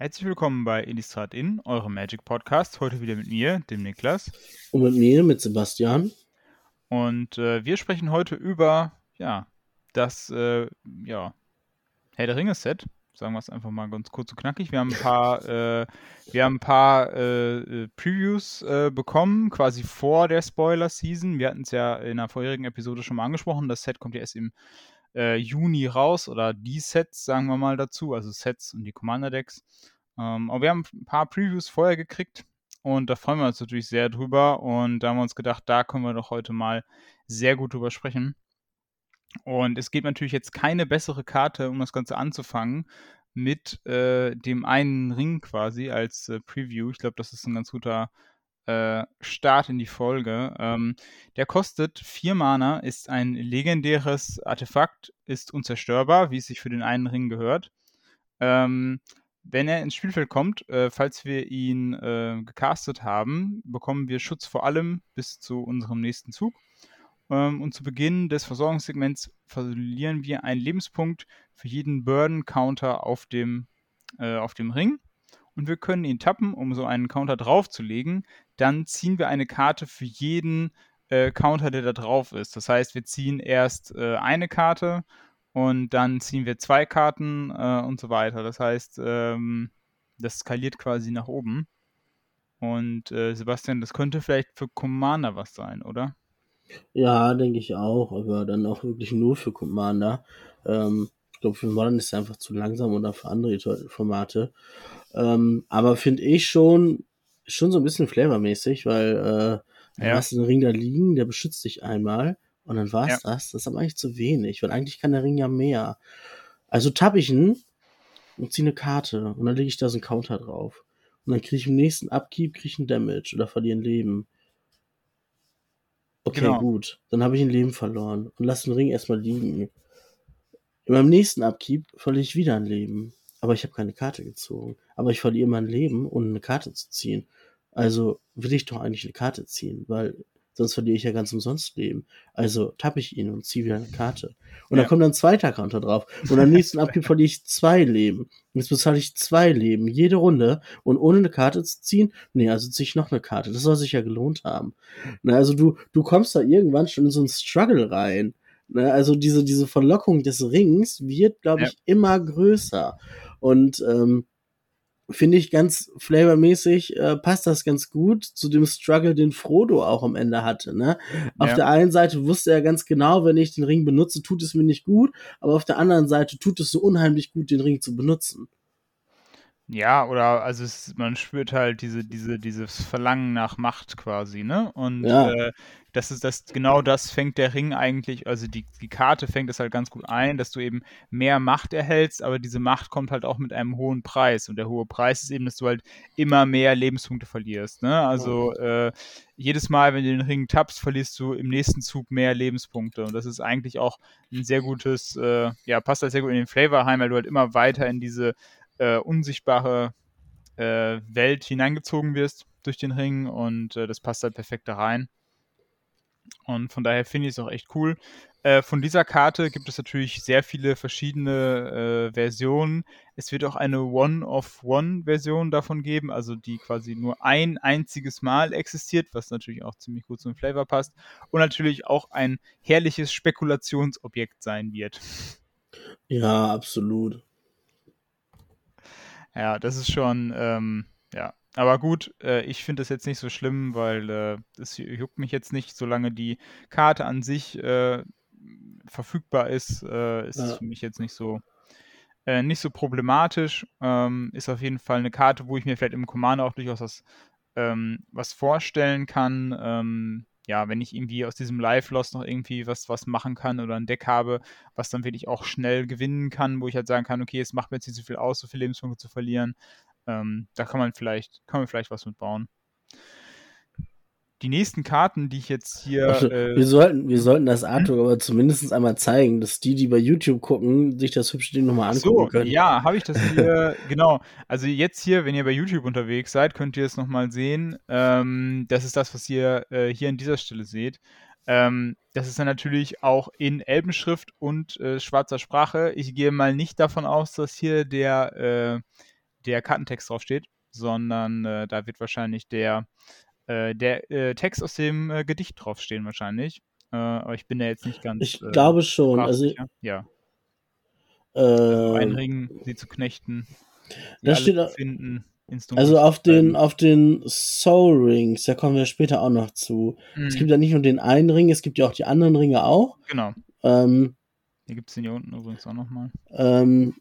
Herzlich willkommen bei Illustrat In, eurem Magic Podcast. Heute wieder mit mir, dem Niklas. Und mit mir, mit Sebastian. Und äh, wir sprechen heute über, ja, das, äh, ja, Herr der Ringe Set. Sagen wir es einfach mal ganz kurz und knackig. Wir haben ein paar, äh, wir haben ein paar äh, äh, Previews äh, bekommen, quasi vor der Spoiler-Season. Wir hatten es ja in einer vorherigen Episode schon mal angesprochen. Das Set kommt ja erst im äh, Juni raus oder die Sets, sagen wir mal dazu, also Sets und die Commander-Decks. Ähm, aber wir haben ein paar Previews vorher gekriegt und da freuen wir uns natürlich sehr drüber und da haben wir uns gedacht, da können wir doch heute mal sehr gut drüber sprechen. Und es gibt natürlich jetzt keine bessere Karte, um das Ganze anzufangen, mit äh, dem einen Ring quasi als äh, Preview. Ich glaube, das ist ein ganz guter äh, Start in die Folge. Ähm, der kostet 4 Mana, ist ein legendäres Artefakt, ist unzerstörbar, wie es sich für den einen Ring gehört. Ähm, wenn er ins Spielfeld kommt, äh, falls wir ihn äh, gecastet haben, bekommen wir Schutz vor allem bis zu unserem nächsten Zug. Ähm, und zu Beginn des Versorgungssegments verlieren wir einen Lebenspunkt für jeden Burden-Counter auf äh, auf dem Ring und wir können ihn tappen, um so einen Counter draufzulegen. Dann ziehen wir eine Karte für jeden äh, Counter, der da drauf ist. Das heißt, wir ziehen erst äh, eine Karte und dann ziehen wir zwei Karten äh, und so weiter. Das heißt, ähm, das skaliert quasi nach oben. Und äh, Sebastian, das könnte vielleicht für Commander was sein, oder? Ja, denke ich auch, aber dann auch wirklich nur für Commander. Ähm, ich glaube, für Modern ist es einfach zu langsam oder für andere Formate. Ähm, aber finde ich schon, schon so ein bisschen flavormäßig, weil äh, ja. du hast den Ring da liegen, der beschützt dich einmal und dann war's ja. das. Das ist aber eigentlich zu wenig, weil eigentlich kann der Ring ja mehr. Also tapp ich ihn und ziehe eine Karte und dann lege ich da so einen Counter drauf. Und dann kriege ich im nächsten Upkeep krieg ich einen Damage oder verliere ein Leben. Okay, genau. gut. Dann habe ich ein Leben verloren und lasse den Ring erstmal liegen. In meinem nächsten Upkeep verliere ich wieder ein Leben aber ich habe keine Karte gezogen. Aber ich verliere mein Leben, ohne eine Karte zu ziehen. Also will ich doch eigentlich eine Karte ziehen, weil sonst verliere ich ja ganz umsonst Leben. Also tappe ich ihn und ziehe wieder eine Karte. Und ja. dann kommt dann ein zweiter Counter drauf. Und am nächsten Abgib verliere ich zwei Leben. Und jetzt bezahle ich zwei Leben, jede Runde. Und ohne eine Karte zu ziehen, nee, also ziehe ich noch eine Karte. Das soll sich ja gelohnt haben. Na, also du, du kommst da irgendwann schon in so einen Struggle rein. Na, also diese, diese Verlockung des Rings wird, glaube ich, ja. immer größer. Und ähm, finde ich ganz flavormäßig, äh, passt das ganz gut zu dem Struggle, den Frodo auch am Ende hatte. Ne? Auf ja. der einen Seite wusste er ganz genau, wenn ich den Ring benutze, tut es mir nicht gut, aber auf der anderen Seite tut es so unheimlich gut, den Ring zu benutzen. Ja, oder also es, man spürt halt diese, diese, dieses Verlangen nach Macht quasi, ne? Und ja. äh, das ist das, genau das fängt der Ring eigentlich, also die, die Karte fängt das halt ganz gut ein, dass du eben mehr Macht erhältst, aber diese Macht kommt halt auch mit einem hohen Preis. Und der hohe Preis ist eben, dass du halt immer mehr Lebenspunkte verlierst. Ne? Also äh, jedes Mal, wenn du den Ring tappst, verlierst du im nächsten Zug mehr Lebenspunkte. Und das ist eigentlich auch ein sehr gutes, äh, ja, passt halt sehr gut in den Flavor heim, weil du halt immer weiter in diese äh, unsichtbare äh, Welt hineingezogen wirst durch den Ring und äh, das passt halt perfekt da rein. Und von daher finde ich es auch echt cool. Äh, von dieser Karte gibt es natürlich sehr viele verschiedene äh, Versionen. Es wird auch eine One-of-One-Version davon geben, also die quasi nur ein einziges Mal existiert, was natürlich auch ziemlich gut zum Flavor passt. Und natürlich auch ein herrliches Spekulationsobjekt sein wird. Ja, absolut. Ja, das ist schon, ähm, ja. Aber gut, äh, ich finde das jetzt nicht so schlimm, weil äh, es juckt mich jetzt nicht, solange die Karte an sich äh, verfügbar ist, äh, ist es für mich jetzt nicht so äh, nicht so problematisch. Ähm, ist auf jeden Fall eine Karte, wo ich mir vielleicht im Commander auch durchaus was, ähm, was vorstellen kann. Ja, wenn ich irgendwie aus diesem Live-Loss noch irgendwie was, was machen kann oder ein Deck habe, was dann wirklich auch schnell gewinnen kann, wo ich halt sagen kann, okay, es macht mir jetzt nicht so viel aus, so viele Lebenspunkte zu verlieren. Ähm, da kann man vielleicht, kann man vielleicht was mitbauen die nächsten Karten, die ich jetzt hier. Also, äh, wir, sollten, wir sollten das Artwork aber zumindest einmal zeigen, dass die, die bei YouTube gucken, sich das hübsche Ding nochmal angucken so, können. Ja, habe ich das hier, genau. Also jetzt hier, wenn ihr bei YouTube unterwegs seid, könnt ihr es nochmal sehen. Ähm, das ist das, was ihr äh, hier an dieser Stelle seht. Ähm, das ist dann natürlich auch in Elbenschrift und äh, schwarzer Sprache. Ich gehe mal nicht davon aus, dass hier der, äh, der Kartentext draufsteht, sondern äh, da wird wahrscheinlich der, äh, der äh, Text aus dem äh, Gedicht draufstehen wahrscheinlich. Äh, aber ich bin da jetzt nicht ganz. Ich glaube schon. Also, ja. Also einen Ring, sie zu knechten, da steht finden. Also auf den, auf den Soul Rings, da kommen wir später auch noch zu. Mhm. Es gibt ja nicht nur den einen Ring, es gibt ja auch die anderen Ringe auch. Genau. Ähm, hier gibt es den hier unten übrigens auch nochmal. Ähm,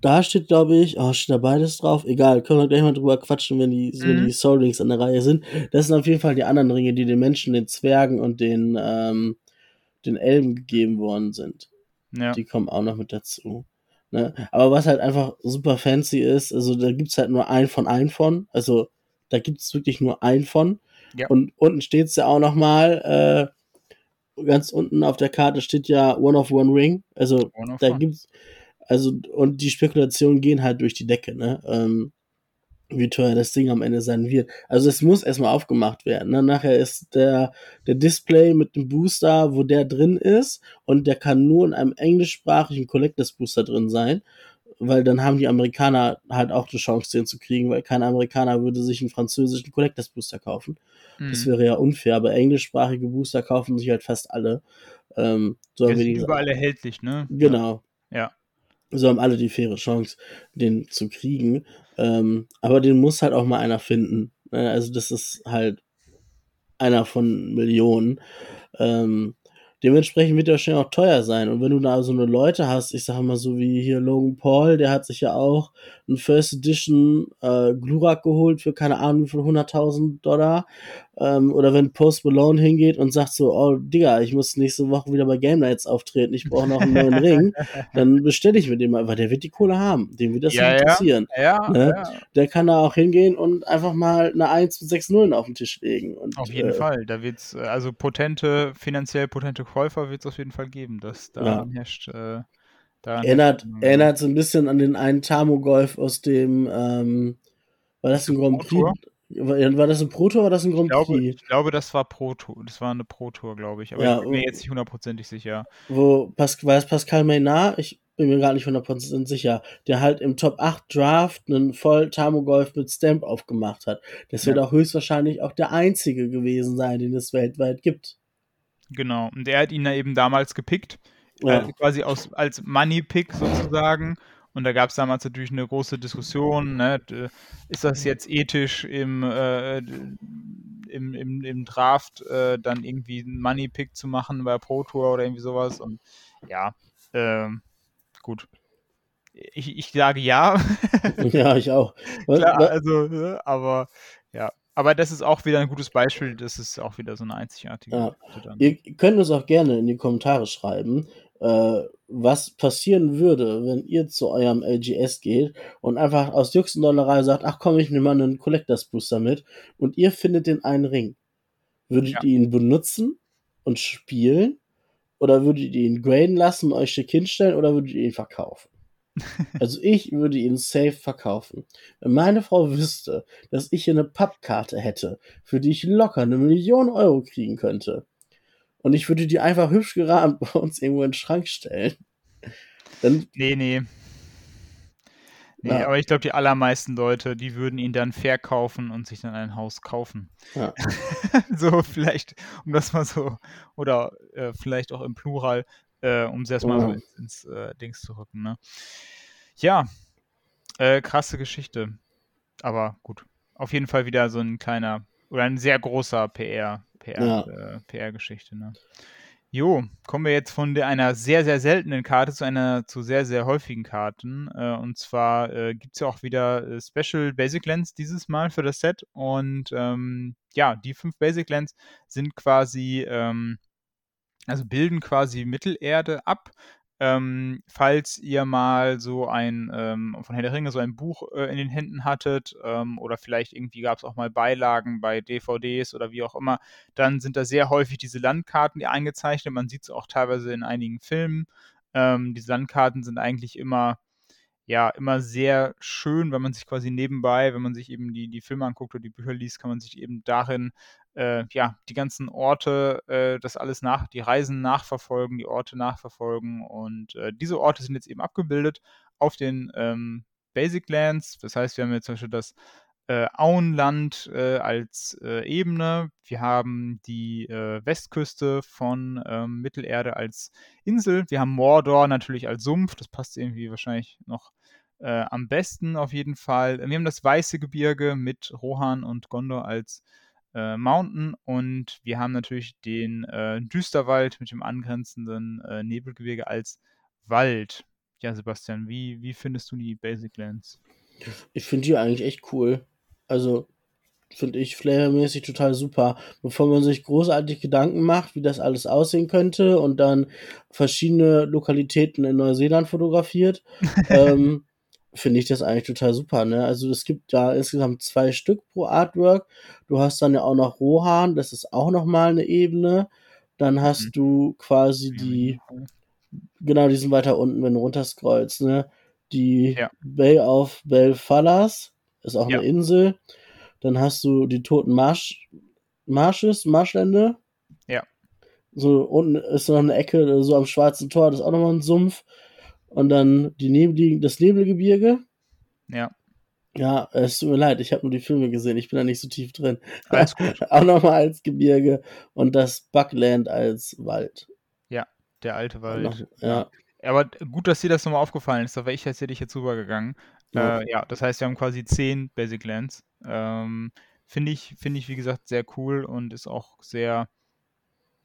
da steht, glaube ich, oh, steht da beides drauf? Egal, können wir gleich mal drüber quatschen, wenn die, mhm. wenn die Soul Rings an der Reihe sind. Das sind auf jeden Fall die anderen Ringe, die den Menschen, den Zwergen und den, ähm, den Elben gegeben worden sind. Ja. Die kommen auch noch mit dazu. Ne? Aber was halt einfach super fancy ist, also da gibt's halt nur ein von ein von. Also da gibt's wirklich nur ein von. Ja. Und unten steht's ja auch nochmal, äh, ganz unten auf der Karte steht ja One of One Ring. Also da one. gibt's, also, und die Spekulationen gehen halt durch die Decke, ne? Ähm, wie teuer das Ding am Ende sein wird. Also es muss erstmal aufgemacht werden. Ne? Nachher ist der, der Display mit dem Booster, wo der drin ist, und der kann nur in einem englischsprachigen Collectors Booster drin sein, weil dann haben die Amerikaner halt auch die Chance, den zu kriegen, weil kein Amerikaner würde sich einen französischen Collectors Booster kaufen. Mhm. Das wäre ja unfair, aber englischsprachige Booster kaufen sich halt fast alle. Ähm, so das ist überall erhältlich, ne? Genau. Ja so haben alle die faire Chance, den zu kriegen. Ähm, aber den muss halt auch mal einer finden. Ne? Also das ist halt einer von Millionen. Ähm, dementsprechend wird der schnell auch teuer sein. Und wenn du da so eine Leute hast, ich sag mal so wie hier Logan Paul, der hat sich ja auch ein First Edition äh, Glurak geholt für keine Ahnung viel 100.000 Dollar. Ähm, oder wenn Post Malone hingeht und sagt so, oh Digga, ich muss nächste Woche wieder bei Game Nights auftreten, ich brauche noch einen neuen Ring, dann bestelle ich mir den mal, weil der wird die Kohle haben, dem wird das ja, interessieren. Ja, ne? ja. Der kann da auch hingehen und einfach mal eine 1 mit 6 Nullen auf den Tisch legen. Und, auf jeden äh, Fall, da wird's, äh, also potente, finanziell potente Käufer wird es auf jeden Fall geben, dass da ja. herrscht. Äh, erinnert, erinnert so ein bisschen an den einen Tamo-Golf aus dem, ähm, war das ein Grand Prix? War das ein Pro Tour oder das ein Grand ich glaube, Prix? Ich glaube, das war Pro Tour. Das war eine Pro Tour, glaube ich. Aber ja, ich bin mir jetzt nicht hundertprozentig sicher. Wo Pas war es Pascal Maynard? Ich bin mir gar nicht hundertprozentig sicher. Der halt im Top 8 Draft einen voll Tamo Golf mit Stamp aufgemacht hat. Das ja. wird auch höchstwahrscheinlich auch der einzige gewesen sein, den es weltweit gibt. Genau. Und er hat ihn da eben damals gepickt. Ja. Also quasi aus, als Money Pick sozusagen. Und da gab es damals natürlich eine große Diskussion, ne? ist das jetzt ethisch im, äh, im, im, im Draft äh, dann irgendwie einen Money Pick zu machen bei Pro Tour oder irgendwie sowas? Und ja, äh, gut. Ich, ich sage ja. ja, ich auch. Klar, also, ne, aber ja. Aber das ist auch wieder ein gutes Beispiel. Das ist auch wieder so eine einzigartige. Ja. Ihr könnt uns auch gerne in die Kommentare schreiben, äh, was passieren würde, wenn ihr zu eurem LGS geht und einfach aus Juxendollerei sagt, ach komm, ich nehme mal einen Collectors Booster mit und ihr findet den einen Ring. Würdet ja. ihr ihn benutzen und spielen? Oder würdet ihr ihn graden lassen, euch schick hinstellen oder würdet ihr ihn verkaufen? also ich würde ihn safe verkaufen. Wenn meine Frau wüsste, dass ich hier eine Pappkarte hätte, für die ich locker eine Million Euro kriegen könnte, und ich würde die einfach hübsch gerahmt bei uns irgendwo in den Schrank stellen. Dann, nee, nee. Nee, ja. aber ich glaube, die allermeisten Leute, die würden ihn dann verkaufen und sich dann ein Haus kaufen. Ja. so, vielleicht, um das mal so, oder äh, vielleicht auch im Plural, äh, um es erstmal oh. so ins, ins äh, Dings zu rücken. Ne? Ja, äh, krasse Geschichte. Aber gut. Auf jeden Fall wieder so ein kleiner oder ein sehr großer PR, PR, ja. äh, PR-Geschichte. Ne? Jo, kommen wir jetzt von der, einer sehr, sehr seltenen Karte zu einer zu sehr, sehr häufigen Karten. Äh, und zwar äh, gibt es ja auch wieder äh, Special Basic Lens dieses Mal für das Set. Und ähm, ja, die fünf Basic Lens sind quasi, ähm, also bilden quasi Mittelerde ab ähm, falls ihr mal so ein, ähm, von Herr der Ringe, so ein Buch äh, in den Händen hattet ähm, oder vielleicht irgendwie gab es auch mal Beilagen bei DVDs oder wie auch immer, dann sind da sehr häufig diese Landkarten die eingezeichnet. Man sieht es auch teilweise in einigen Filmen. Ähm, diese Landkarten sind eigentlich immer ja, immer sehr schön, wenn man sich quasi nebenbei, wenn man sich eben die, die Filme anguckt oder die Bücher liest, kann man sich eben darin äh, ja, die ganzen Orte, äh, das alles nach, die Reisen nachverfolgen, die Orte nachverfolgen. Und äh, diese Orte sind jetzt eben abgebildet auf den ähm, Basic Lands. Das heißt, wir haben jetzt zum Beispiel das äh, Auenland äh, als äh, Ebene. Wir haben die Westküste von ähm, Mittelerde als Insel. Wir haben Mordor natürlich als Sumpf. Das passt irgendwie wahrscheinlich noch am besten auf jeden Fall. Wir haben das Weiße Gebirge mit Rohan und Gondor als äh, Mountain und wir haben natürlich den Düsterwald mit dem angrenzenden Nebelgebirge als Wald. Ja, Sebastian, wie, wie findest du die Basic Lands? Ich finde die eigentlich echt cool. Also finde ich flavormäßig total super. Bevor man sich großartig Gedanken macht, wie das alles aussehen könnte und dann verschiedene Lokalitäten in Neuseeland fotografiert, ähm, finde ich das eigentlich total super. Ne? Also es gibt da insgesamt zwei Stück pro Artwork. Du hast dann ja auch noch Rohan, das ist auch nochmal eine Ebene. Dann hast mhm. du quasi die, genau, die sind weiter unten, wenn du runterscrollst, ne? Die ja. Bay of Belfalas ist auch ja. eine Insel. Dann hast du die toten Marsch, Marsches, Marschlände. Ja. So unten ist noch eine Ecke, so am Schwarzen Tor, das ist auch nochmal ein Sumpf. Und dann die Nebel, das Nebelgebirge. Ja. Ja, es tut mir leid, ich habe nur die Filme gesehen, ich bin da nicht so tief drin. Alles gut. auch nochmal als Gebirge und das Buckland als Wald. Ja, der alte Wald. Noch, ja. Aber gut, dass dir das nochmal aufgefallen ist, da wäre ich jetzt hätte ich jetzt rübergegangen. Ja. Äh, ja, das heißt, wir haben quasi zehn Basic Lands. Ähm, Finde ich, finde ich, wie gesagt, sehr cool und ist auch sehr,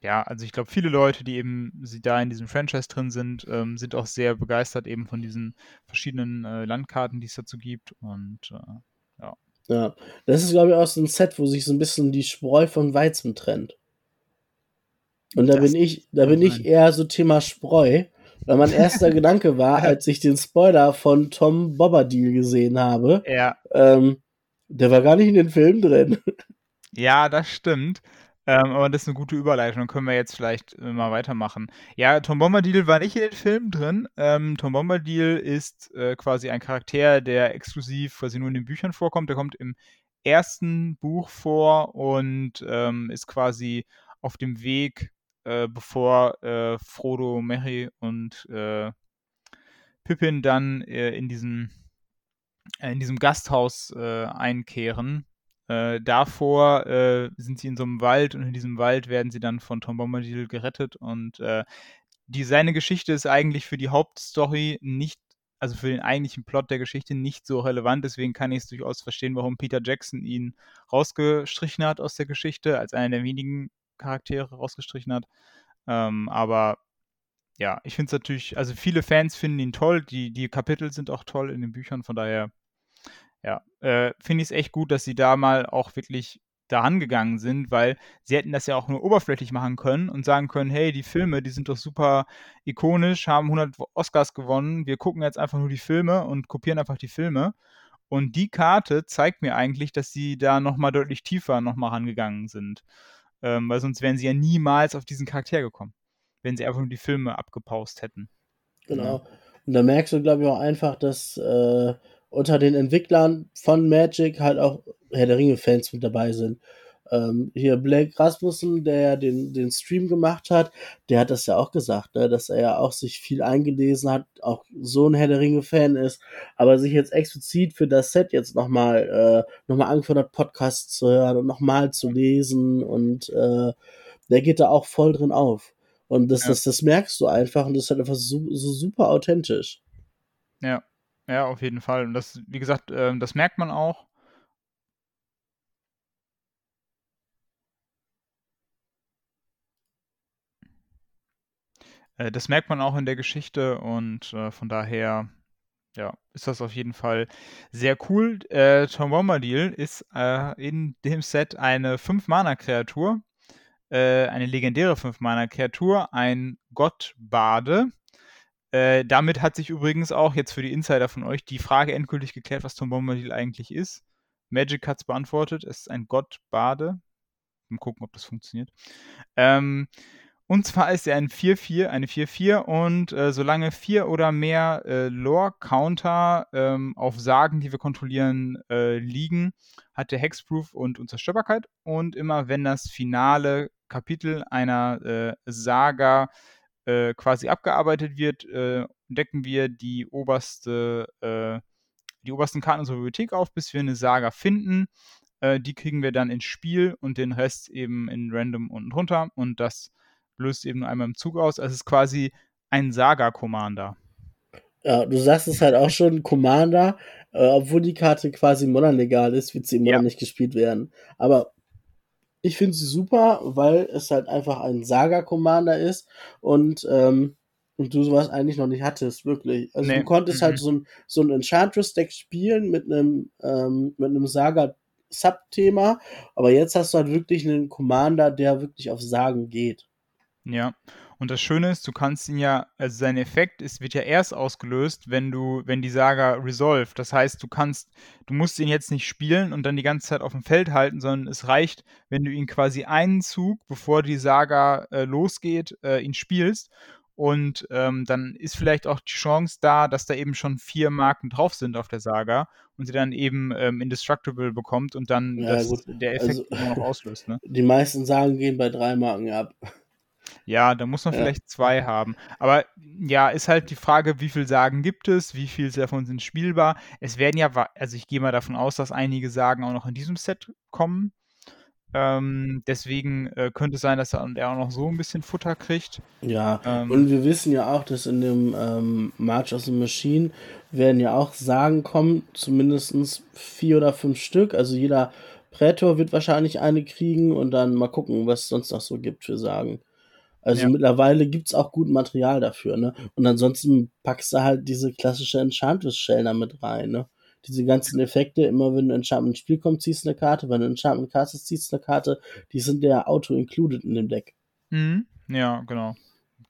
ja, also ich glaube, viele Leute, die eben sie da in diesem Franchise drin sind, ähm, sind auch sehr begeistert eben von diesen verschiedenen äh, Landkarten, die es dazu gibt. Und äh, ja. Ja, das ist, glaube ich, auch so ein Set, wo sich so ein bisschen die Spreu von Weizen trennt. Und da das bin ich, da bin ich eher so Thema Spreu, weil mein erster Gedanke war, als ich den Spoiler von Tom Bobbadil gesehen habe, ja. ähm, der war gar nicht in den Film drin. Ja, das stimmt. Ähm, aber das ist eine gute Überleitung. Dann können wir jetzt vielleicht äh, mal weitermachen. Ja, Tom Bombadil war nicht in den Film drin. Ähm, Tom Bombadil ist äh, quasi ein Charakter, der exklusiv quasi nur in den Büchern vorkommt. Der kommt im ersten Buch vor und ähm, ist quasi auf dem Weg äh, bevor äh, Frodo, Merry und äh, Pippin dann äh, in diesem in diesem Gasthaus äh, davor sind sie in so einem Wald und in diesem Wald werden sie dann von Tom Bombadil gerettet und die, seine Geschichte ist eigentlich für die Hauptstory nicht also für den eigentlichen Plot der Geschichte nicht so relevant. Deswegen kann ich es durchaus verstehen, warum Peter Jackson ihn rausgestrichen hat aus der Geschichte, als einer der wenigen Charaktere rausgestrichen hat. Ähm, aber ja, ich finde es natürlich, also viele Fans finden ihn toll, die, die Kapitel sind auch toll in den Büchern, von daher, ja, äh, finde ich es echt gut, dass sie da mal auch wirklich daran gegangen sind, weil sie hätten das ja auch nur oberflächlich machen können und sagen können, hey, die Filme, die sind doch super ikonisch, haben 100 Oscars gewonnen, wir gucken jetzt einfach nur die Filme und kopieren einfach die Filme. Und die Karte zeigt mir eigentlich, dass sie da nochmal deutlich tiefer nochmal rangegangen sind. Ähm, weil sonst wären sie ja niemals auf diesen Charakter gekommen, wenn sie einfach nur die Filme abgepaust hätten. Genau. Und da merkst du, glaube ich, auch einfach, dass äh, unter den Entwicklern von Magic halt auch Herr der Ringe-Fans mit dabei sind. Ähm, hier Blake Rasmussen, der den, den Stream gemacht hat, der hat das ja auch gesagt, ne, dass er ja auch sich viel eingelesen hat, auch so ein Herr der Ringe-Fan ist, aber sich jetzt explizit für das Set jetzt nochmal äh, nochmal angefangen hat, Podcasts zu hören und nochmal zu lesen und äh, der geht da auch voll drin auf. Und das, ja. das, das merkst du einfach und das ist halt einfach so, so super authentisch. Ja, ja, auf jeden Fall. Und das, wie gesagt, äh, das merkt man auch. Äh, das merkt man auch in der Geschichte und äh, von daher ja, ist das auf jeden Fall sehr cool. Äh, Tom Bombadil ist äh, in dem Set eine 5-Mana-Kreatur, äh, eine legendäre 5-Mana-Kreatur, ein Gottbade. Äh, damit hat sich übrigens auch jetzt für die Insider von euch die Frage endgültig geklärt, was Tom Bombadil eigentlich ist. Magic hat es beantwortet, es ist ein Gottbade. Mal gucken, ob das funktioniert. Ähm, und zwar ist er ein 4-4, eine 4-4 und äh, solange vier oder mehr äh, Lore-Counter ähm, auf Sagen, die wir kontrollieren, äh, liegen, hat er Hexproof und Unzerstörbarkeit. Und immer wenn das finale Kapitel einer äh, Saga äh, quasi abgearbeitet wird, äh, decken wir die oberste die obersten Karten unserer Bibliothek auf, bis wir eine Saga finden. Äh, die kriegen wir dann ins Spiel und den Rest eben in Random unten drunter. Und das löst eben nur einmal im Zug aus. Also es ist quasi ein Saga-Commander. Ja, du sagst es halt auch schon, Commander, äh, obwohl die Karte quasi modern legal ist, wird sie immer ja. nicht gespielt werden. Aber ich finde sie super, weil es halt einfach ein Saga-Commander ist und, ähm, und du sowas eigentlich noch nicht hattest, wirklich. Also nee. du konntest halt mhm. halt so ein, so ein Enchantress-Deck spielen mit einem, ähm, mit einem Saga-Subthema, aber jetzt hast du halt wirklich einen Commander, der wirklich auf Sagen geht. Ja, und das Schöne ist, du kannst ihn ja, also sein Effekt ist, wird ja erst ausgelöst, wenn du, wenn die Saga resolve. Das heißt, du kannst, du musst ihn jetzt nicht spielen und dann die ganze Zeit auf dem Feld halten, sondern es reicht, wenn du ihn quasi einen Zug, bevor die Saga äh, losgeht, äh, ihn spielst. Und ähm, dann ist vielleicht auch die Chance da, dass da eben schon vier Marken drauf sind auf der Saga und sie dann eben ähm, Indestructible bekommt und dann ja, das, der Effekt also, immer noch auslöst. Ne? Die meisten Sagen gehen bei drei Marken ab. Ja, da muss man ja. vielleicht zwei haben. Aber ja, ist halt die Frage, wie viel Sagen gibt es, wie viel davon sind spielbar. Es werden ja, also ich gehe mal davon aus, dass einige Sagen auch noch in diesem Set kommen. Ähm, deswegen äh, könnte es sein, dass er, auch noch so ein bisschen Futter kriegt. Ja, ähm, und wir wissen ja auch, dass in dem ähm, March of the Machine werden ja auch Sagen kommen, zumindest vier oder fünf Stück. Also jeder Prätor wird wahrscheinlich eine kriegen und dann mal gucken, was es sonst noch so gibt für Sagen. Also ja. mittlerweile gibt es auch gut Material dafür, ne? Und ansonsten packst du halt diese klassische Enchantress-Shell da mit rein, ne? Diese ganzen Effekte, immer wenn ein Enchantment ins Spiel kommt, ziehst du eine Karte, wenn ein Enchantment castest, ziehst du eine Karte, die sind ja auto-included in dem Deck. Mhm. Ja, genau.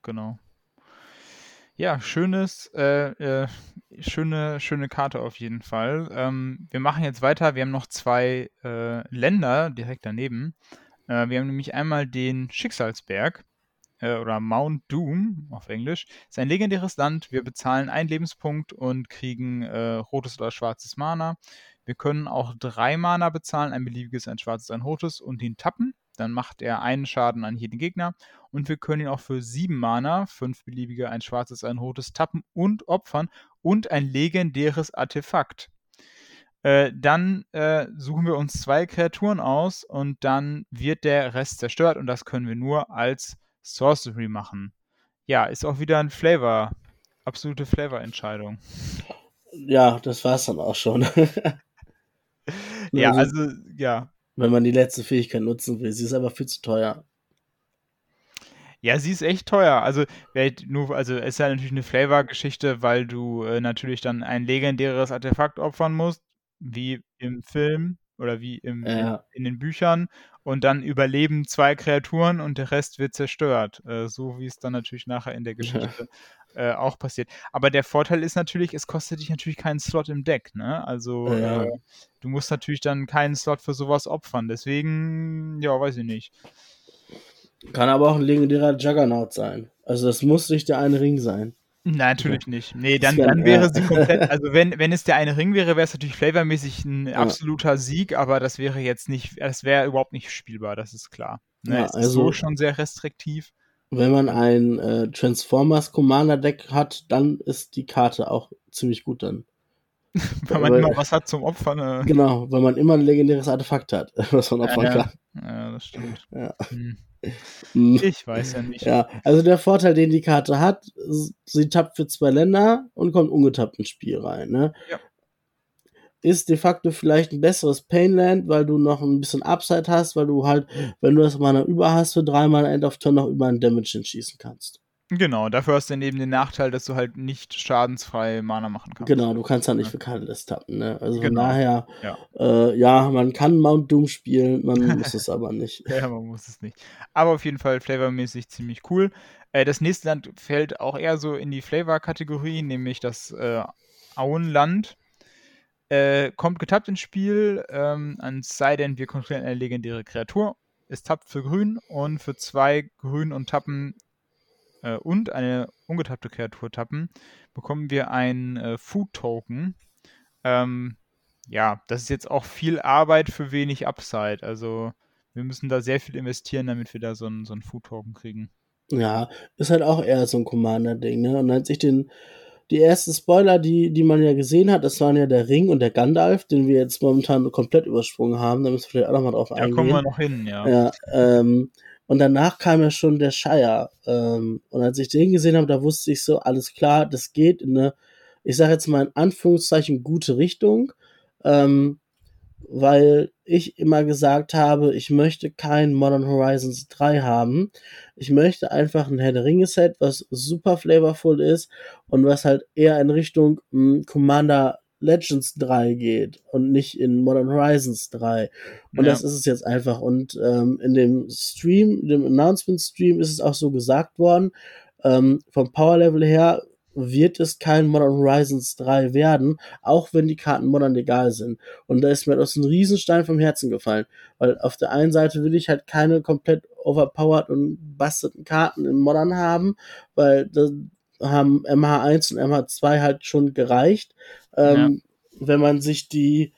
Genau. Ja, schönes, äh, äh, schöne, schöne Karte auf jeden Fall. Ähm, wir machen jetzt weiter. Wir haben noch zwei äh, Länder direkt daneben. Äh, wir haben nämlich einmal den Schicksalsberg äh, oder Mount Doom auf Englisch, ist ein legendäres Land. Wir bezahlen einen Lebenspunkt und kriegen äh, rotes oder schwarzes Mana. Wir können auch drei Mana bezahlen, ein beliebiges, ein schwarzes, ein rotes und ihn tappen. Dann macht er einen Schaden an jeden Gegner. Und wir können ihn auch für sieben Mana, fünf beliebige, ein schwarzes, ein rotes, tappen und opfern und ein legendäres Artefakt. Äh, dann äh, suchen wir uns zwei Kreaturen aus und dann wird der Rest zerstört und das können wir nur als Sorcery machen. Ja, ist auch wieder ein Flavor, absolute Flavor-Entscheidung. Ja, das war's dann auch schon. ja, also, also, ja. Wenn man die letzte Fähigkeit nutzen will, sie ist aber viel zu teuer. Ja, sie ist echt teuer. Also, nur, also es ist ja natürlich eine Flavor-Geschichte, weil du äh, natürlich dann ein legendäres Artefakt opfern musst, wie im Film oder wie im, ja. in, in, den Büchern und dann überleben zwei Kreaturen und der Rest wird zerstört. Äh, so wie es dann natürlich nachher in der Geschichte äh, auch passiert. Aber der Vorteil ist natürlich, es kostet dich natürlich keinen Slot im Deck. Ne? Also ja. äh, du musst natürlich dann keinen Slot für sowas opfern. Deswegen, ja, weiß ich nicht. Kann aber auch ein legendärer Juggernaut sein. Also das muss nicht der eine Ring sein. Nein, natürlich nicht. Nee, dann, dann wäre sie komplett, also wenn, wenn es der eine Ring wäre, wäre es natürlich flavormäßig ein absoluter Sieg, aber das wäre jetzt nicht, das wäre überhaupt nicht spielbar, das ist klar. Ne, ja, es also, ist so schon sehr restriktiv. Wenn man ein äh, Transformers Commander Deck hat, dann ist die Karte auch ziemlich gut dann. weil man weil, immer was hat zum Opfern. Ne? Genau, weil man immer ein legendäres Artefakt hat, was man opfern ja, kann. Ja, das stimmt. Ja. Hm. Ich weiß ja nicht. Ja, also der Vorteil, den die Karte hat, sie tappt für zwei Länder und kommt ungetappt ins Spiel rein. Ne? Ja. Ist de facto vielleicht ein besseres Painland, weil du noch ein bisschen Upside hast, weil du halt, wenn du das Mana über hast, für dreimal End of Turn noch über einen Damage schießen kannst. Genau, dafür hast du dann eben den Nachteil, dass du halt nicht schadensfrei Mana machen kannst. Genau, du kannst halt nicht für Catalyst tappen, ne? Also genau. von daher, ja. Äh, ja. man kann Mount Doom spielen, man muss es aber nicht. Ja, man muss es nicht. Aber auf jeden Fall flavormäßig ziemlich cool. Äh, das nächste Land fällt auch eher so in die Flavor-Kategorie, nämlich das äh, Auenland. Äh, kommt getappt ins Spiel, ähm, es sei denn, wir kontrollieren eine legendäre Kreatur. Es tappt für grün und für zwei grün und tappen äh, und eine ungetappte Kreatur tappen, bekommen wir einen äh, Food-Token. Ähm, ja, das ist jetzt auch viel Arbeit für wenig Upside. Also wir müssen da sehr viel investieren, damit wir da so einen, so einen Food-Token kriegen. Ja, ist halt auch eher so ein Commander-Ding, ne? Und als ich den die ersten Spoiler, die, die man ja gesehen hat, das waren ja der Ring und der Gandalf, den wir jetzt momentan komplett übersprungen haben. Da müssen wir vielleicht auch nochmal drauf Da eingehen. kommen wir noch hin, ja. Ja, ähm, und danach kam ja schon der Shire. Ähm, und als ich den gesehen habe, da wusste ich so, alles klar, das geht in eine, ich sage jetzt mal in Anführungszeichen, gute Richtung. Ähm, weil ich immer gesagt habe, ich möchte kein Modern Horizons 3 haben. Ich möchte einfach ein Herr Ringe Set, was super flavorful ist und was halt eher in Richtung mh, Commander Legends 3 geht und nicht in Modern Horizons 3. Und Ja. das ist es jetzt einfach. Und ähm, in dem Stream, dem Announcement-Stream ist es auch so gesagt worden, ähm, vom Power-Level her wird es kein Modern Horizons 3 werden, auch wenn die Karten modern legal sind. Und da ist mir aus ein Riesenstein vom Herzen gefallen. Weil auf der einen Seite will ich halt keine komplett overpowered und basteten Karten in Modern haben, weil da haben MH1 und MH2 halt schon gereicht. Ähm, Wenn man sich die,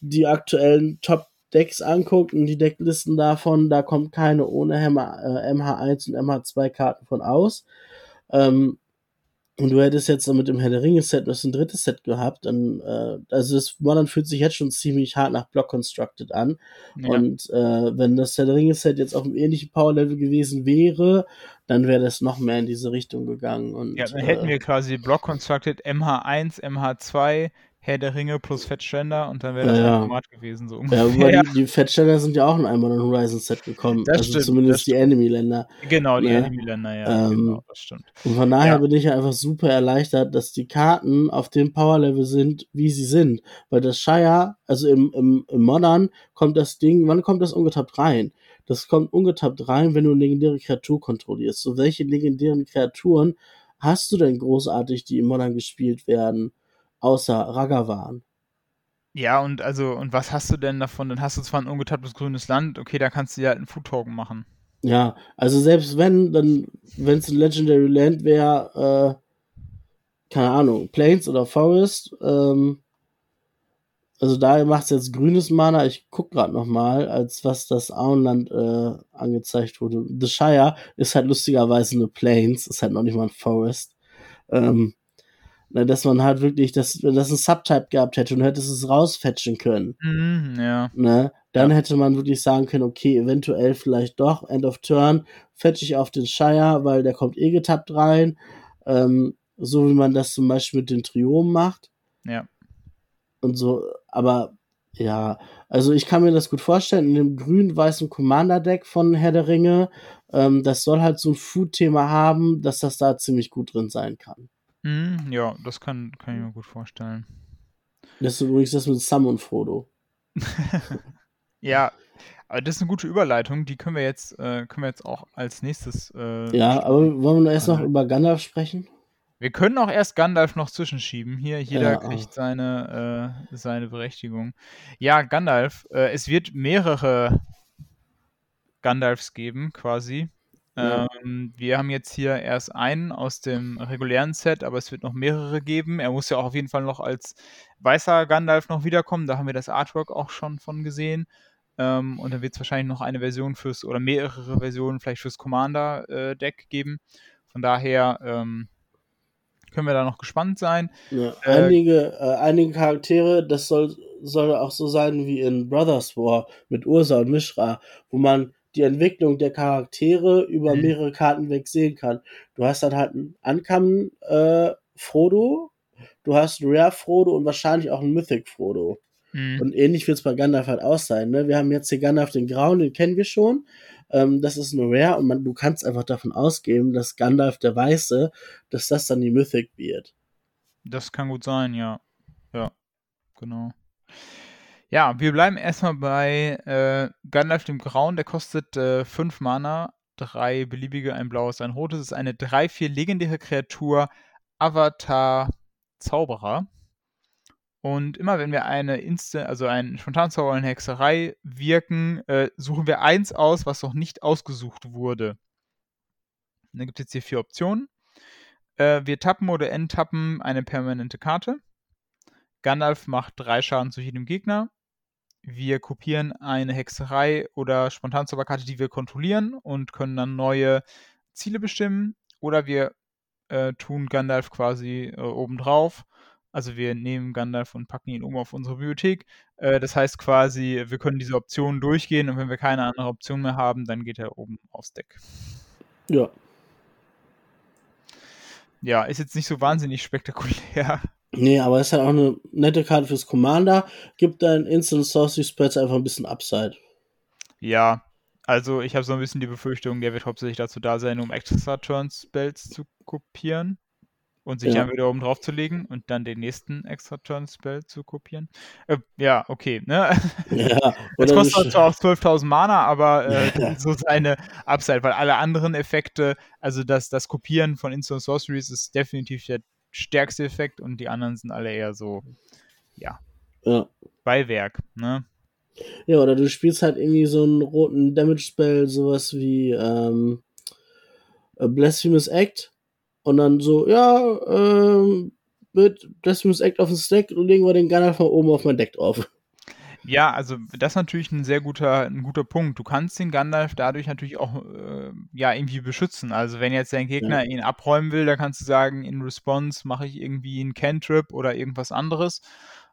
die aktuellen Top Decks anguckt und die Decklisten davon, da kommt keine ohne Hammer, äh, MH1 und MH2 Karten von aus. Ähm, und du hättest jetzt mit dem Herr der Ringe Set noch ein drittes Set gehabt, dann, äh, also das Modern fühlt sich jetzt schon ziemlich hart nach Block Constructed an. ja. Und äh, wenn das Herr der Ringe Set jetzt auf einem ähnlichen Power Level gewesen wäre, dann wäre das noch mehr in diese Richtung gegangen. Und, Ja, dann hätten äh, wir quasi Block Constructed MH1, MH2, Herr der Ringe plus Fettständer und dann wäre das Ja, ein ja. Format gewesen, so Ja, ungefähr. wobei die, die Fettsteller sind ja auch in einem Modern Horizon Set gekommen. Das also stimmt, zumindest die Enemy-Länder. Genau, die Ne? Enemy-Länder, ja, Ähm, genau, das stimmt. Und von daher Ja. bin ich ja einfach super erleichtert, dass die Karten auf dem Power-Level sind, wie sie sind. Weil das Shire, also im, im, im Modern, kommt das Ding, wann kommt das ungetappt rein? Das kommt ungetappt rein, wenn du eine legendäre Kreatur kontrollierst. So, welche legendären Kreaturen hast du denn großartig, die im Modern gespielt werden? Außer Ragavan. Ja, und also, und was hast du denn davon? Dann hast du zwar ein ungetapptes grünes Land, okay, da kannst du dir halt einen Food Token machen. Ja, also selbst wenn, dann, wenn es ein Legendary Land wäre, äh, keine Ahnung, Plains oder Forest, ähm, also da macht es jetzt grünes Mana, ich guck gerade noch mal, als was das Auenland äh, angezeigt wurde. The Shire ist halt lustigerweise eine Plains, ist halt noch nicht mal ein Forest. Ähm, na, dass man halt wirklich, dass, wenn das ein Subtype gehabt hätte und hättest es rausfetchen können Mhm, ja. ne, dann Ja. hätte man wirklich sagen können, okay, eventuell vielleicht doch, End of Turn, fetch ich auf den Shire, weil der kommt eh getappt rein, ähm, so wie man das zum Beispiel mit den Triomen macht Ja. und so, aber ja, also ich kann mir das gut vorstellen, in dem grün-weißen Commander-Deck von Herr der Ringe, ähm, das soll halt so ein Food-Thema haben, dass das da ziemlich gut drin sein kann. Mhm, ja, das kann, kann ich mir gut vorstellen. Das ist übrigens das mit Sam und Frodo. Ja, aber das ist eine gute Überleitung, die können wir jetzt, äh, können wir jetzt auch als nächstes. Äh, Ja, aber wollen wir erst noch über Gandalf sprechen? Wir können auch erst Gandalf noch zwischenschieben. Hier, jeder Ja, kriegt seine, äh, seine Berechtigung. Ja, Gandalf. Äh, es wird mehrere Gandalfs geben, quasi. Ja. Ähm, wir haben jetzt hier erst einen aus dem regulären Set, aber es wird noch mehrere geben. Er muss ja auch auf jeden Fall noch als weißer Gandalf noch wiederkommen. Da haben wir das Artwork auch schon von gesehen. Ähm, und dann wird es wahrscheinlich noch eine Version fürs, oder mehrere Versionen vielleicht fürs Commander-Deck geben. Von daher ähm, können wir da noch gespannt sein. Ja, Äh, einige, äh, einige Charaktere, das soll, soll auch so sein wie in Brothers War mit Ursa und Mishra, wo man die Entwicklung der Charaktere über Mhm. mehrere Karten weg sehen kann. Du hast dann halt einen Uncommon äh, Frodo, du hast einen Rare Frodo und wahrscheinlich auch einen Mythic Frodo. Mhm. Und ähnlich wird es bei Gandalf halt auch sein. Ne? Wir haben jetzt hier Gandalf den Grauen, den kennen wir schon. Ähm, das ist eine Rare und man, du kannst einfach davon ausgehen, dass Gandalf der Weiße, dass das dann die Mythic wird. Das kann gut sein, ja. Ja, genau. Ja, wir bleiben erstmal bei äh, Gandalf dem Grauen. Der kostet 5 Mana, drei beliebige, ein blaues, ein rotes. ist eine 3-4 legendäre Kreatur, Avatar Zauberer. Und immer wenn wir eine Instant, also einen Spontanzauber oder eine Hexerei wirken, äh, suchen wir eins aus, was noch nicht ausgesucht wurde. Und dann gibt es jetzt hier vier Optionen. Äh, wir tappen oder enttappen eine permanente Karte. Gandalf macht drei Schaden zu jedem Gegner. Wir kopieren eine Hexerei oder Spontanzauberkarte, die wir kontrollieren und können dann neue Ziele bestimmen. Oder wir äh, tun Gandalf quasi äh, obendrauf. Also wir nehmen Gandalf und packen ihn um auf unsere Bibliothek. Äh, das heißt quasi, wir können diese Optionen durchgehen und wenn wir keine andere Option mehr haben, dann geht er oben aufs Deck. Ja. Ja, ist jetzt nicht so wahnsinnig spektakulär. Nee, aber ist halt auch eine nette Karte fürs Commander. Gibt deinen Instant Sorcery Spells einfach ein bisschen Upside. Ja, also ich habe so ein bisschen die Befürchtung, der wird hauptsächlich dazu da sein, um extra Turn Spells zu kopieren und sich Ja. dann wieder oben drauf zu legen und dann den nächsten extra Turn Spell zu kopieren. Äh, ja, okay, ne? Ja, Jetzt kostet er zwar auch 12.000 Mana, aber äh, Ja. das so seine Upside, weil alle anderen Effekte, also das, das Kopieren von Instant Sorceries ist definitiv der stärkste Effekt und die anderen sind alle eher so ja. Beiwerk, ne? ja, oder du spielst halt irgendwie so einen roten Damage-Spell, sowas wie ähm, Blasphemous Act und dann so, ja, ähm, mit Blasphemous Act auf den Stack legen wir den Gandalf mal oben auf mein Deck drauf. Ja, also das ist natürlich ein sehr guter, ein guter Punkt. Du kannst den Gandalf dadurch natürlich auch äh, ja irgendwie beschützen. Also wenn jetzt dein Gegner ihn abräumen will, dann kannst du sagen, in Response mache ich irgendwie einen Cantrip oder irgendwas anderes.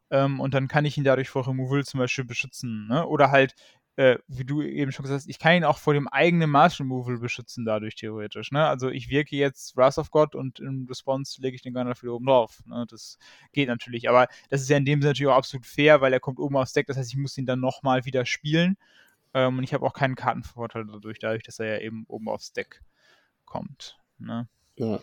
Ähm, und dann kann ich ihn dadurch vor Removal zum Beispiel beschützen. Ne? Oder halt, äh, wie du eben schon gesagt hast, ich kann ihn auch vor dem eigenen Mars Removal beschützen dadurch theoretisch. Ne? Also ich wirke jetzt Wrath of God und in Response lege ich den Gandalf wieder oben drauf. Ne? Das geht natürlich. Aber das ist ja in dem Sinne natürlich auch absolut fair, weil er kommt oben aufs Deck. Das heißt, ich muss ihn dann nochmal wieder spielen. Ähm, und ich habe auch keinen Kartenvorteil dadurch, dadurch, dass er ja eben oben aufs Deck kommt. Ne? Ja.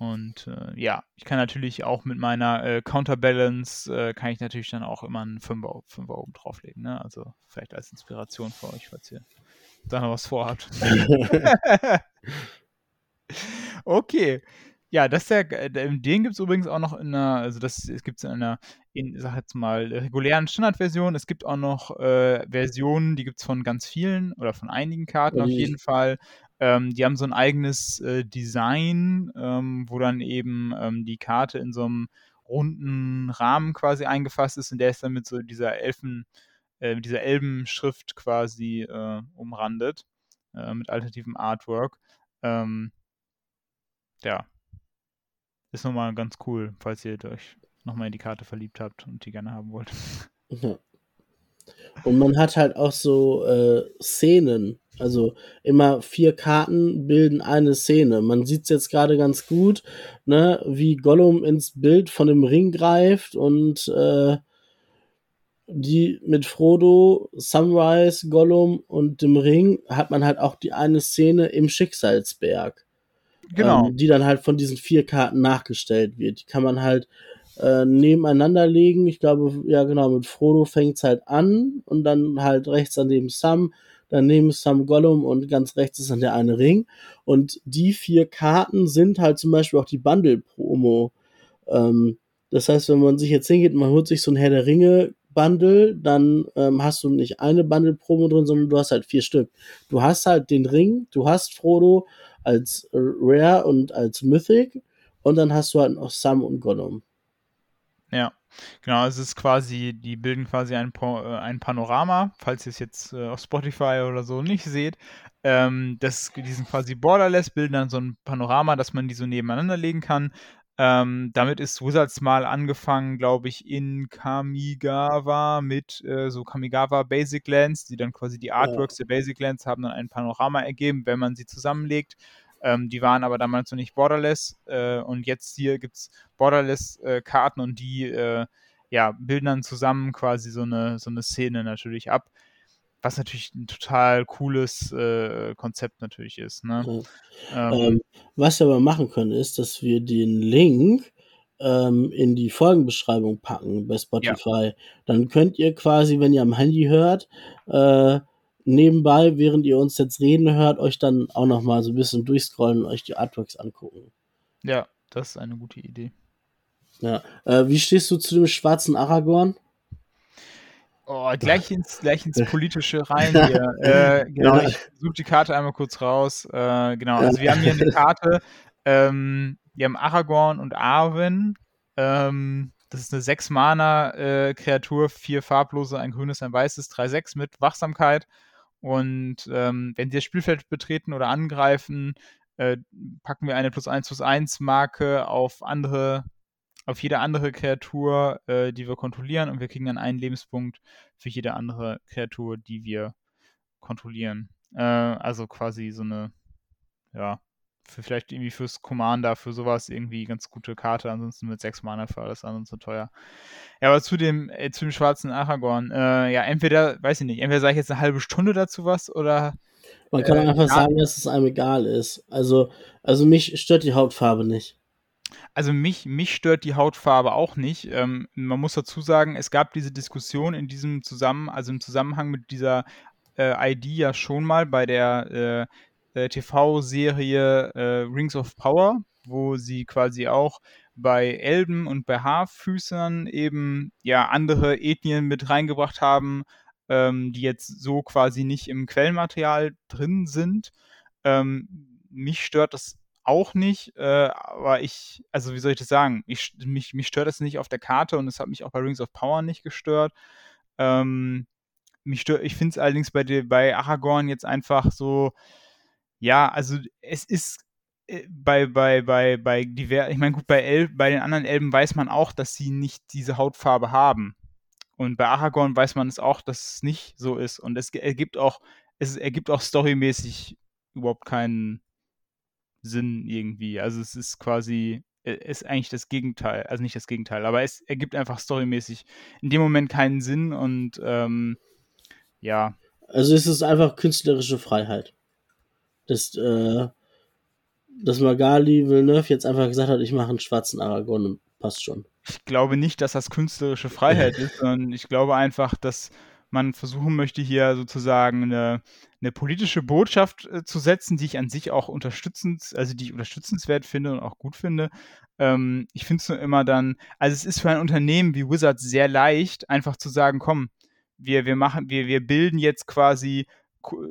Und äh, ja, ich kann natürlich auch mit meiner äh, Counterbalance, äh, kann ich natürlich dann auch immer einen Fünfer, Fünfer oben drauflegen. Ne? Also vielleicht als Inspiration für euch, falls ihr da noch was vorhabt. okay. Ja, das ist der, äh, den gibt es übrigens auch noch in einer, also das gibt es in einer, in, sag jetzt mal, regulären Standardversion. Es gibt auch noch äh, Versionen, die gibt es von ganz vielen oder von einigen Karten Ja, auf jeden Fall. Ähm, die haben so ein eigenes äh, Design, ähm, wo dann eben ähm, die Karte in so einem runden Rahmen quasi eingefasst ist und der ist dann mit so dieser Elfen, äh, dieser Elbenschrift quasi äh, umrandet, äh, mit alternativem Artwork. Ähm, ja. Ist nochmal ganz cool, falls ihr euch nochmal in die Karte verliebt habt und die gerne haben wollt. Ja. Und man hat halt auch so äh, Szenen. Also immer vier Karten bilden eine Szene. Man sieht es jetzt gerade ganz gut, ne, wie Gollum ins Bild von dem Ring greift und äh, die mit Frodo, Sunrise, Gollum und dem Ring hat man halt auch die eine Szene im Schicksalsberg. Genau. ähm, die dann halt von diesen vier Karten nachgestellt wird. Die kann man halt äh, nebeneinander legen. Ich glaube, ja genau, mit Frodo fängt's halt an und dann halt rechts daneben Sam, daneben Sam Gollum und ganz rechts ist dann der eine Ring. Und die vier Karten sind halt zum Beispiel auch die Bundle-Promo. Ähm, das heißt, wenn man sich jetzt hingeht man holt sich so ein Herr der Ringe Bundle, dann ähm, hast du nicht eine Bundle-Promo drin, sondern du hast halt vier Stück. Du hast halt den Ring, du hast Frodo als Rare und als Mythic und dann hast du halt noch Sam und Gollum. Genau, es ist quasi, die bilden quasi ein, äh, ein Panorama, falls ihr es jetzt äh, auf Spotify oder so nicht seht. Ähm, das, die sind quasi borderless, bilden dann so ein Panorama, dass man die so nebeneinander legen kann. Ähm, damit ist Wizards mal angefangen, glaube ich, in Kamigawa mit äh, so Kamigawa Basic Lands, die dann quasi die Artworks der Basic Lands haben dann ein Panorama ergeben, wenn man sie zusammenlegt. Ähm, die waren aber damals noch nicht borderless äh, und jetzt hier gibt es Borderless-Karten und die äh, ja, bilden dann zusammen quasi so eine, so eine Szene natürlich ab. Was natürlich ein total cooles äh, Konzept natürlich ist. Ne? Ja. Ähm, Ähm, was wir aber machen können, ist, dass wir den Link ähm, in die Folgenbeschreibung packen bei Spotify. Dann könnt ihr quasi, wenn ihr am Handy hört, äh, nebenbei, während ihr uns jetzt reden hört, euch dann auch noch mal so ein bisschen durchscrollen und euch die Artworks angucken. ja, das ist eine gute Idee. Ja. Äh, wie stehst du zu dem schwarzen Aragorn? Oh, gleich ins, gleich ins Politische rein hier. Äh, genau, ich suche die Karte einmal kurz raus. Äh, genau, also wir haben hier eine Karte. Ähm, wir haben Aragorn und Arwen. Ähm, das ist eine 6-Mana-Kreatur, vier farblose, ein grünes, ein weißes, 3-6 mit Wachsamkeit. Und ähm, wenn sie das Spielfeld betreten oder angreifen, äh, packen wir eine plus 1 plus 1 Marke auf andere, auf jede andere Kreatur, äh, die wir kontrollieren und wir kriegen dann einen Lebenspunkt für jede andere Kreatur, die wir kontrollieren. Äh, also quasi so eine, ja, für vielleicht irgendwie fürs Commander, für sowas irgendwie ganz gute Karte, ansonsten mit 6 Mana für alles ansonsten teuer. Ja, aber zu dem, äh, zu dem schwarzen Aragorn, äh, ja, entweder, weiß ich nicht, entweder sage ich jetzt eine halbe Stunde dazu was oder. Man kann äh, einfach sagen, dass es einem egal ist. Also, also mich stört die Hautfarbe nicht. Also mich, mich stört die Hautfarbe auch nicht. Ähm, man muss dazu sagen, es gab diese Diskussion in diesem Zusammen, also im Zusammenhang mit dieser äh, ID ja schon mal bei der äh, äh TV-Serie äh, Rings of Power, wo sie quasi auch bei Elben und bei Haarfüßern eben ja andere Ethnien mit reingebracht haben, ähm, die jetzt so quasi nicht im Quellenmaterial drin sind. Ähm, mich stört das auch nicht, äh, aber ich, also wie soll ich das sagen? Ich, mich, mich stört das nicht auf der Karte und es hat mich auch bei Rings of Power nicht gestört. Ähm, mich stört, ich finde es allerdings bei, bei Aragorn jetzt einfach so, ja, also es ist äh, bei, bei, bei, bei diver ich meine, gut, bei, El bei den anderen Elben weiß man auch, dass sie nicht diese Hautfarbe haben. Und bei Aragorn weiß man es auch, dass es nicht so ist. Und es ergibt auch, es ergibt auch storymäßig überhaupt keinen Sinn irgendwie. Also es ist quasi, ist eigentlich das Gegenteil, also nicht das Gegenteil, aber es ergibt einfach storymäßig in dem Moment keinen Sinn und ähm, ja. Also es ist einfach künstlerische Freiheit. Das, äh, dass Magali Villeneuve jetzt einfach gesagt hat, ich mache einen schwarzen Aragorn und passt schon. Ich glaube nicht, dass das künstlerische Freiheit ist, sondern ich glaube einfach, dass man versuchen möchte, hier sozusagen eine, eine politische Botschaft äh, zu setzen, die ich an sich auch unterstützend, also die ich unterstützenswert finde und auch gut finde. Ähm, ich finde es nur immer dann, also es ist für ein Unternehmen wie Wizards sehr leicht, einfach zu sagen, komm, wir, wir machen, wir, wir bilden jetzt quasi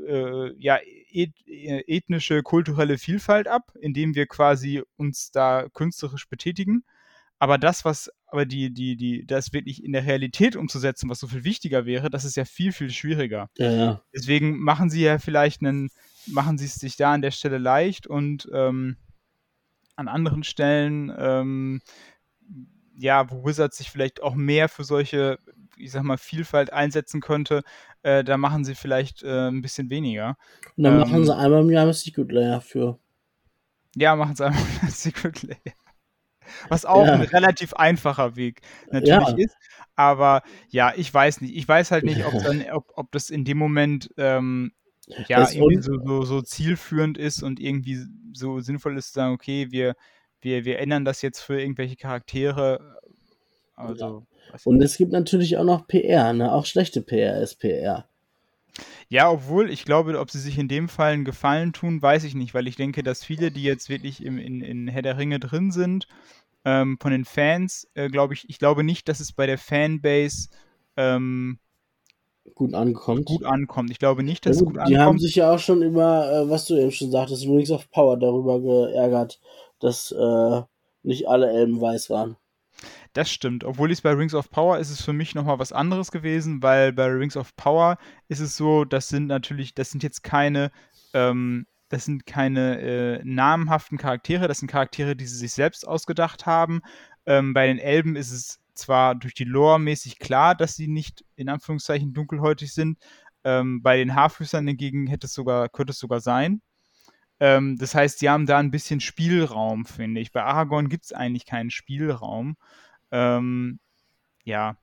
äh, ja, ethnische, kulturelle Vielfalt ab, indem wir quasi uns da künstlerisch betätigen. Aber das, was, aber die, die, die, das wirklich in der Realität umzusetzen, was so viel wichtiger wäre, das ist ja viel, viel schwieriger. Ja, ja. Deswegen machen sie ja vielleicht einen, machen sie es sich da an der Stelle leicht und ähm, an anderen Stellen, ähm, ja, wo Wizards sich vielleicht auch mehr für solche, ich sag mal, Vielfalt einsetzen könnte, äh, da machen sie vielleicht äh, ein bisschen weniger. Und dann ähm, machen sie einmal im Jahr ein Secret Layer für. Ja, machen sie einmal ein Secret Layer. Was auch ja. ein relativ einfacher Weg natürlich ja. ist. Aber ja, ich weiß nicht. Ich weiß halt nicht, ob, dann, ob, ob das in dem Moment ähm, ja irgendwie so, so, so, zielführend ist und irgendwie so sinnvoll ist zu sagen, okay, wir, wir, wir ändern das jetzt für irgendwelche Charaktere. Also, ja. Und es gibt natürlich auch noch PR, ne? Auch schlechte PR ist PR. Ja, obwohl ich glaube, ob sie sich in dem Fall einen Gefallen tun, weiß ich nicht, weil ich denke, dass viele, die jetzt wirklich im, in, in Herr der Ringe drin sind, ähm, von den Fans, äh, glaube ich, ich glaube nicht, dass es bei der Fanbase ähm, gut ankommt. Gut ankommt. Ich glaube nicht, dass ja, gut, es gut die ankommt. Die haben sich ja auch schon über, äh, was du eben schon sagtest, Rings of Power darüber geärgert, dass äh, nicht alle Elben weiß waren. Das stimmt. Obwohl es bei Rings of Power ist es für mich nochmal was anderes gewesen, weil bei Rings of Power ist es so, das sind natürlich, das sind jetzt keine, ähm, das sind keine äh, namhaften Charaktere, das sind Charaktere, die sie sich selbst ausgedacht haben. Ähm, bei den Elben ist es zwar durch die Lore mäßig klar, dass sie nicht in Anführungszeichen dunkelhäutig sind. Ähm, bei den Haarfüßern hingegen hätte es sogar, könnte es sogar sein. Ähm, das heißt, sie haben da ein bisschen Spielraum, finde ich. Bei Aragorn gibt es eigentlich keinen Spielraum. Ähm, ja.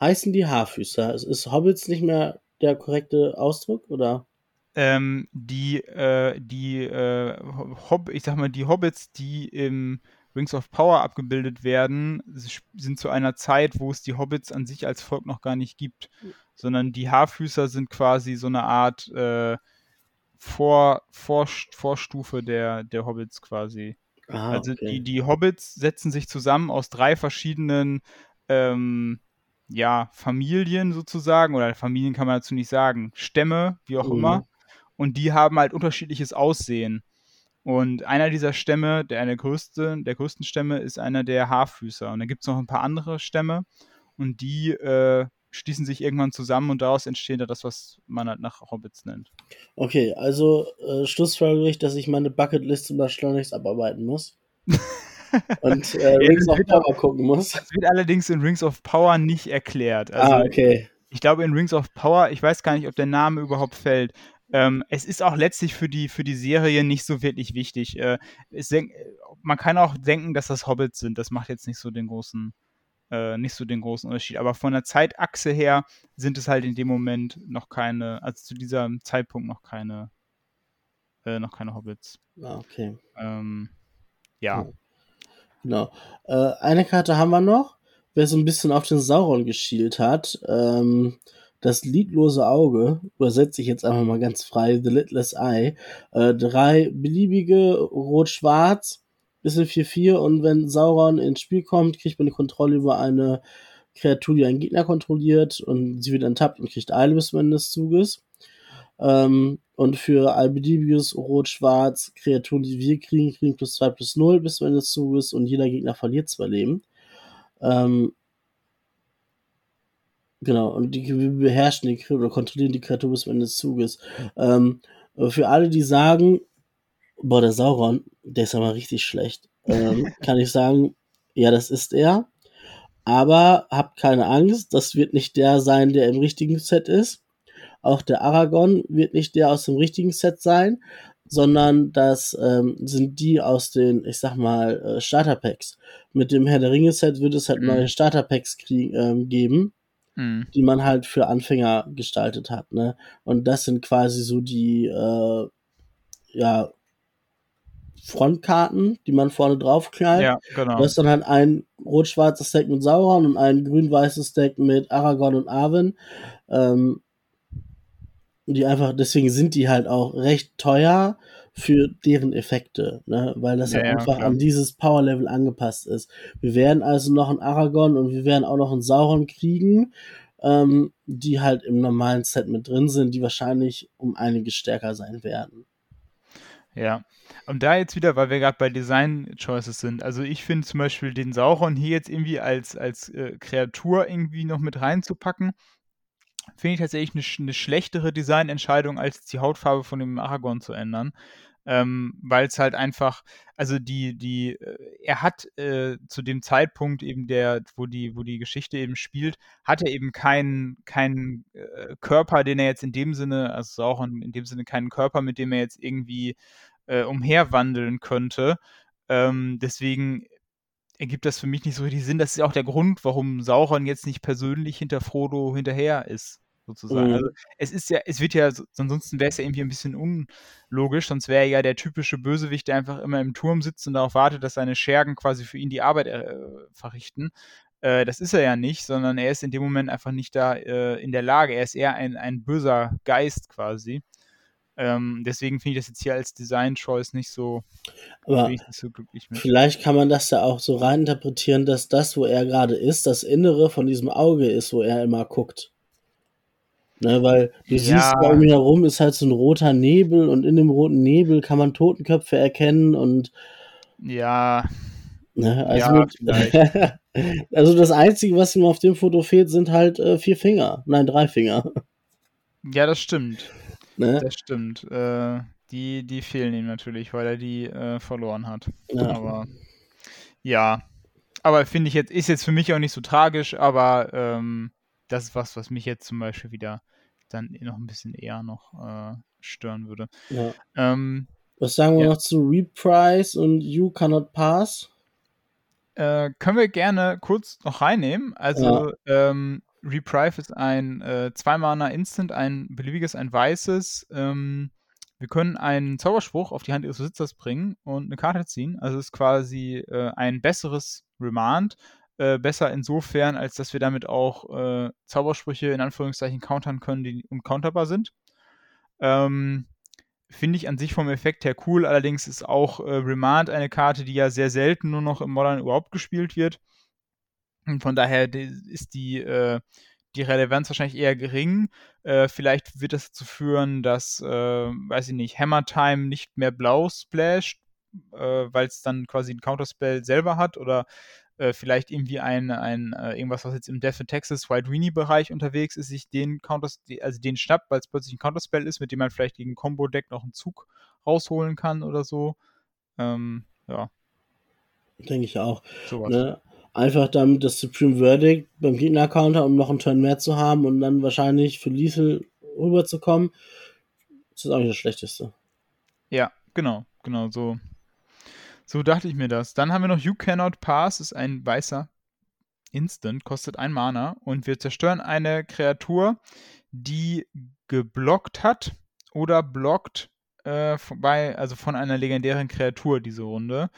Heißen die Haarfüßer? Ist Hobbits nicht mehr der korrekte Ausdruck, oder? Ähm, die, äh, die, äh, Hob ich sag mal, die Hobbits, die im Rings of Power abgebildet werden, sind zu einer Zeit, wo es die Hobbits an sich als Volk noch gar nicht gibt, sondern die Haarfüßer sind quasi so eine Art äh, Vor, Vor, Vorstufe der, der Hobbits quasi. Ah, also okay. die, die Hobbits setzen sich zusammen aus drei verschiedenen ähm, ja, Familien sozusagen, oder Familien kann man dazu nicht sagen, Stämme, wie auch mhm. immer. Und die haben halt unterschiedliches Aussehen. Und einer dieser Stämme, der eine größte, der größten Stämme, ist einer der Haarfüßer. Und dann gibt es noch ein paar andere Stämme und die, äh, schließen sich irgendwann zusammen und daraus entsteht dann das, was man halt nach Hobbits nennt. Okay, also äh, schlussfolgere ich, dass ich meine Bucketlist zum schleunigst abarbeiten muss. und äh, Rings of Power gucken muss. Das wird allerdings in Rings of Power nicht erklärt. Also, ah, okay. Ich glaube, in Rings of Power, ich weiß gar nicht, ob der Name überhaupt fällt. Ähm, es ist auch letztlich für die, für die Serie nicht so wirklich wichtig. Äh, man kann auch denken, dass das Hobbits sind. Das macht jetzt nicht so den großen, äh, nicht so den großen Unterschied. Aber von der Zeitachse her sind es halt in dem Moment noch keine, also zu diesem Zeitpunkt noch keine, äh, noch keine Hobbits. Ah, okay. Ähm, ja. Genau. Äh, eine Karte haben wir noch. Wer so ein bisschen auf den Sauron geschielt hat, ähm, das lidlose Auge, übersetze ich jetzt einfach mal ganz frei, The Lidless Eye, äh, drei beliebige Rot-Schwarz, bisschen 4-4 und wenn Sauron ins Spiel kommt, kriegt man die Kontrolle über eine Kreatur, die einen Gegner kontrolliert und sie wird enttappt und kriegt Eile bis zum Ende des Zuges. Ähm, und für allbeliebiges Rot-Schwarz Kreaturen, die wir kriegen, kriegen plus 2 plus 0 bis zum Ende des Zuges und jeder Gegner verliert zwei Leben. Ähm, genau, und die, wir beherrschen die Kreatur oder kontrollieren die Kreatur bis zum Ende des Zuges. Ähm, für alle, die sagen, boah, der Sauron, der ist aber richtig schlecht, ähm, kann ich sagen, ja, das ist er. Aber habt keine Angst, das wird nicht der sein, der im richtigen Set ist. Auch der Aragon wird nicht der aus dem richtigen Set sein, sondern das ähm, sind die aus den, ich sag mal, äh, Starterpacks. Mit dem Herr der Ringe Set wird es halt mhm. neue Starterpacks ähm, geben, mhm. die man halt für Anfänger gestaltet hat. Ne? Und das sind quasi so die, äh, ja, Frontkarten, die man vorne drauf knallt. Ja, genau. Das ist dann halt ein rot-schwarzes Deck mit Sauron und ein grün-weißes Deck mit Aragorn und Arwen. Ähm, die einfach, deswegen sind die halt auch recht teuer für deren Effekte, ne? weil das ja, halt einfach ja, an dieses Power-Level angepasst ist. Wir werden also noch einen Aragorn und wir werden auch noch einen Sauron kriegen, ähm, die halt im normalen Set mit drin sind, die wahrscheinlich um einiges stärker sein werden. Ja, und da jetzt wieder, weil wir gerade bei Design-Choices sind, also ich finde zum Beispiel den Sauron hier jetzt irgendwie als, als äh, Kreatur irgendwie noch mit reinzupacken, finde ich tatsächlich eine, eine schlechtere Designentscheidung, als die Hautfarbe von dem Aragorn zu ändern. Ähm, weil es halt einfach, also die, die, äh, er hat äh, zu dem Zeitpunkt eben der, wo die, wo die Geschichte eben spielt, hat er eben keinen, keinen äh, Körper, den er jetzt in dem Sinne, also auch in dem Sinne keinen Körper, mit dem er jetzt irgendwie äh, umherwandeln könnte. Ähm, deswegen ergibt das für mich nicht so richtig Sinn. Das ist auch der Grund, warum Sauron jetzt nicht persönlich hinter Frodo hinterher ist, sozusagen. Mhm. Also es ist ja, es wird ja, ansonsten wäre es ja irgendwie ein bisschen unlogisch, sonst wäre ja der typische Bösewicht, der einfach immer im Turm sitzt und darauf wartet, dass seine Schergen quasi für ihn die Arbeit äh, verrichten. Äh, das ist er ja nicht, sondern er ist in dem Moment einfach nicht da äh, in der Lage. Er ist eher ein, ein böser Geist quasi. Ähm, deswegen finde ich das jetzt hier als Design-Choice nicht so, Aber nicht so glücklich mit. Vielleicht kann man das ja auch so reininterpretieren, dass das, wo er gerade ist, das Innere von diesem Auge ist, wo er immer guckt. Ne, weil du ja. siehst, bei ihm herum ist halt so ein roter Nebel und in dem roten Nebel kann man Totenköpfe erkennen und. Ja. Ne, also, ja, also das Einzige, was ihm auf dem Foto fehlt, sind halt äh, vier Finger. Nein, drei Finger. Ja, das stimmt. Ne? Das stimmt. Äh, die, die fehlen ihm natürlich, weil er die äh, verloren hat. Ja. Aber ja. Aber finde ich jetzt, ist jetzt für mich auch nicht so tragisch, aber ähm, das ist was, was mich jetzt zum Beispiel wieder dann noch ein bisschen eher noch äh, stören würde. Ja. Ähm, was sagen wir ja. noch zu Reprise und You Cannot Pass? Äh, können wir gerne kurz noch reinnehmen. Also ja. ähm, Reprive ist ein äh, Zwei-Mana Instant, ein beliebiges, ein weißes. Ähm, wir können einen Zauberspruch auf die Hand ihres Besitzers bringen und eine Karte ziehen. Also es ist quasi äh, ein besseres Remand. Äh, besser insofern, als dass wir damit auch äh, Zaubersprüche in Anführungszeichen countern können, die uncounterbar sind. Ähm, Finde ich an sich vom Effekt her cool. Allerdings ist auch äh, Remand eine Karte, die ja sehr selten nur noch im Modern überhaupt gespielt wird. Und von daher ist die, äh, die Relevanz wahrscheinlich eher gering. Äh, vielleicht wird das dazu führen, dass, weiß ich nicht, Hammer Time nicht mehr blau splasht, weil es dann quasi ein Counterspell selber hat oder äh, vielleicht irgendwie ein, ein äh, irgendwas, was jetzt im Death in Texas White Weenie-Bereich unterwegs ist, sich den Counter, also den schnappt, weil es plötzlich ein Counterspell ist, mit dem man vielleicht gegen Combo-Deck noch einen Zug rausholen kann oder so. Ähm, ja. Denke ich auch. Ne? Einfach damit das Supreme Verdict beim Gegner-Counter, um noch einen Turn mehr zu haben und dann wahrscheinlich für Lethal rüberzukommen. Das ist auch nicht das Schlechteste. Ja, genau, genau, so. So dachte ich mir das. Dann haben wir noch You Cannot Pass, ist ein weißer Instant, kostet ein Mana und wir zerstören eine Kreatur, die geblockt hat oder blockt äh, bei, also von einer legendären Kreatur diese Runde.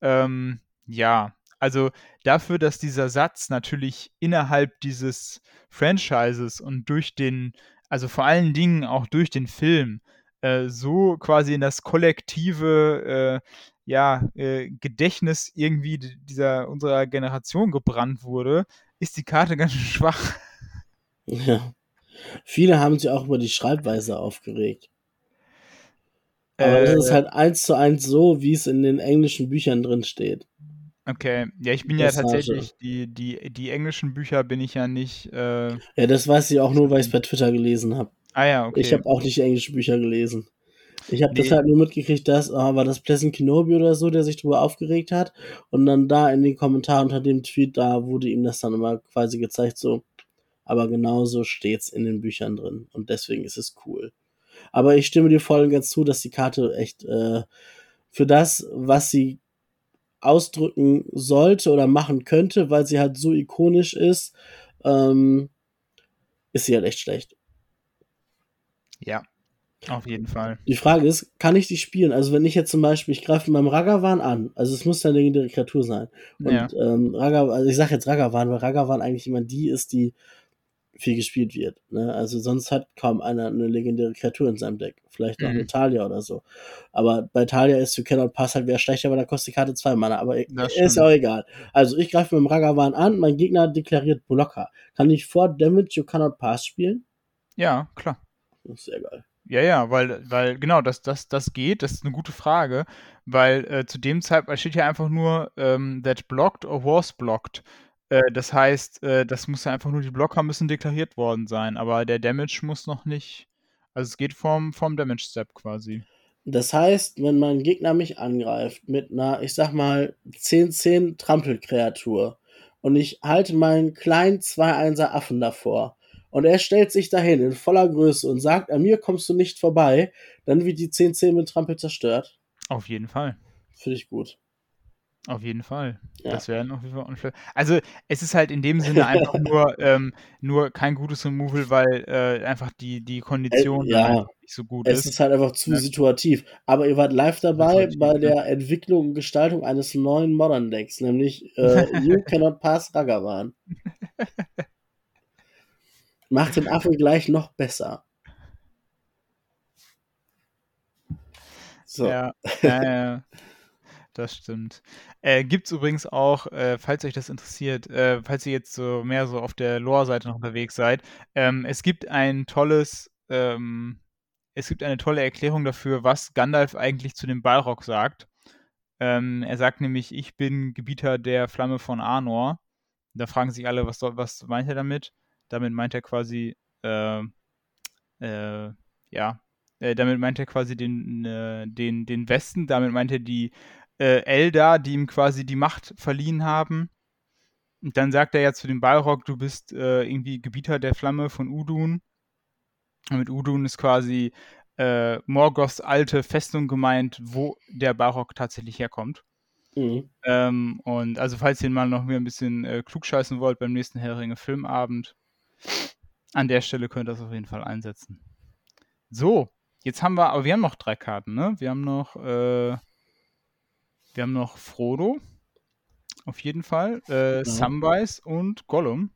Ähm, ja, also dafür, dass dieser Satz natürlich innerhalb dieses Franchises und durch den, also vor allen Dingen auch durch den Film, äh, so quasi in das kollektive äh, ja, äh, Gedächtnis irgendwie dieser unserer Generation gebrannt wurde, ist die Karte ganz schwach. Ja. Viele haben sich auch über die Schreibweise aufgeregt. Aber es ist äh. halt eins zu eins so, wie es in den englischen Büchern drin steht. Okay, ja, ich bin das ja tatsächlich, die, die, die englischen Bücher bin ich ja nicht. Äh, ja, das weiß ich auch nur, weil ich es bei Twitter gelesen habe. Ah ja, okay. Ich habe auch nicht englische Bücher gelesen. Ich habe nee. das halt nur mitgekriegt, dass, oh, war das Pleasant Kenobi oder so, der sich darüber aufgeregt hat. Und dann da in den Kommentaren unter dem Tweet, da wurde ihm das dann immer quasi gezeigt, so. Aber genauso steht's in den Büchern drin. Und deswegen ist es cool. Aber ich stimme dir voll und ganz zu, dass die Karte echt äh, für das, was sie ausdrücken sollte oder machen könnte, weil sie halt so ikonisch ist, ähm, ist sie halt echt schlecht. Ja, auf jeden Fall. Die Frage ist, kann ich die spielen? Also wenn ich jetzt zum Beispiel, ich greife meinem Ragavan an, also es muss eine legendäre Kreatur sein. Und ja. ähm, Ragavan, also ich sage jetzt Ragavan, weil Ragavan eigentlich immer die ist, die viel gespielt wird. Ne? Also sonst hat kaum einer eine legendäre Kreatur in seinem Deck. Vielleicht noch mhm. eine Talia oder so. Aber bei Talia ist You Cannot Pass halt wieder schlechter, weil da kostet die Karte zwei Mana. Aber ist auch egal. Also ich greife mit dem Ragavan an, mein Gegner deklariert Blocker. Kann ich vor Damage You Cannot Pass spielen? Ja, klar. Das ist sehr geil. Ja, ja, weil, weil genau, das, das, das geht, das ist eine gute Frage, weil äh, zu dem Zeitpunkt steht ja einfach nur ähm, that blocked or was blocked. Äh, das heißt, äh, das muss ja einfach nur, die Blocker müssen deklariert worden sein, aber der Damage muss noch nicht. Also es geht vom, vom Damage-Step quasi. Das heißt, wenn mein Gegner mich angreift mit einer, ich sag mal, 10-10 Trampelkreatur und ich halte meinen kleinen 2-1er Affen davor und er stellt sich dahin in voller Größe und sagt, an mir kommst du nicht vorbei, dann wird die 10-10 mit Trampel zerstört. Auf jeden Fall. Finde ich gut. Auf jeden Fall. Ja. Das wäre Fall unfair. Also es ist halt in dem Sinne einfach nur, ähm, nur kein gutes Removal, weil äh, einfach die, die Kondition äh, ja. nicht so gut es ist. Es ist halt einfach zu ja. situativ. Aber ihr wart live dabei bei der Entwicklung und Gestaltung eines neuen Modern Decks, nämlich äh, You Cannot Pass Ragavan. Macht den Affen gleich noch besser. So. Ja, ja. Das stimmt. Äh, Gibt es übrigens auch, äh, falls euch das interessiert, äh, falls ihr jetzt so mehr so auf der Lore-Seite noch unterwegs seid, ähm, es gibt ein tolles, ähm, es gibt eine tolle Erklärung dafür, was Gandalf eigentlich zu dem Balrog sagt. Ähm, er sagt nämlich, ich bin Gebieter der Flamme von Arnor. Da fragen sich alle, was, was meint er damit? Damit meint er quasi, äh, äh, ja, äh, damit meint er quasi den, äh, den, den Westen, damit meint er die äh, Eldar, die ihm quasi die Macht verliehen haben. Und dann sagt er ja zu dem Balrog, du bist äh, irgendwie Gebieter der Flamme von Udun. Und mit Udun ist quasi Morgoths alte Festung gemeint, wo der Balrog tatsächlich herkommt. Mhm. Ähm, und also falls ihr mal noch mehr ein bisschen äh, klugscheißen wollt beim nächsten Heringe Filmabend, an der Stelle könnt ihr das auf jeden Fall einsetzen. So, jetzt haben wir, aber wir haben noch drei Karten, ne? Wir haben noch äh, wir haben noch Frodo, auf jeden Fall, äh, ja. Samwise und Gollum.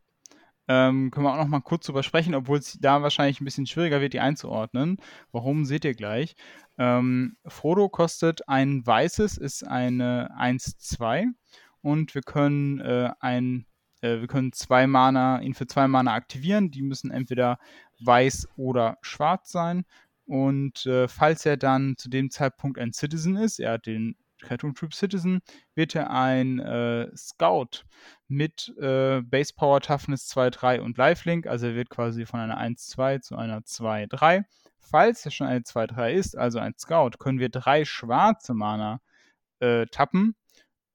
Ähm, können wir auch noch mal kurz drüber sprechen, obwohl es da wahrscheinlich ein bisschen schwieriger wird, die einzuordnen. Warum, seht ihr gleich. Ähm, Frodo kostet ein weißes, ist eine 1-2 und wir können äh, ein äh, wir können zwei Mana, ihn für zwei Mana aktivieren. Die müssen entweder weiß oder schwarz sein. Und äh, falls er dann zu dem Zeitpunkt ein Citizen ist, er hat den Cartoon Troop Citizen, wird er ein äh, Scout mit äh, Base Power Toughness 2, 3 und Lifelink. Also er wird quasi von einer 1, 2 zu einer 2, 3. Falls er schon eine 2, 3 ist, also ein Scout, können wir drei schwarze Mana äh, tappen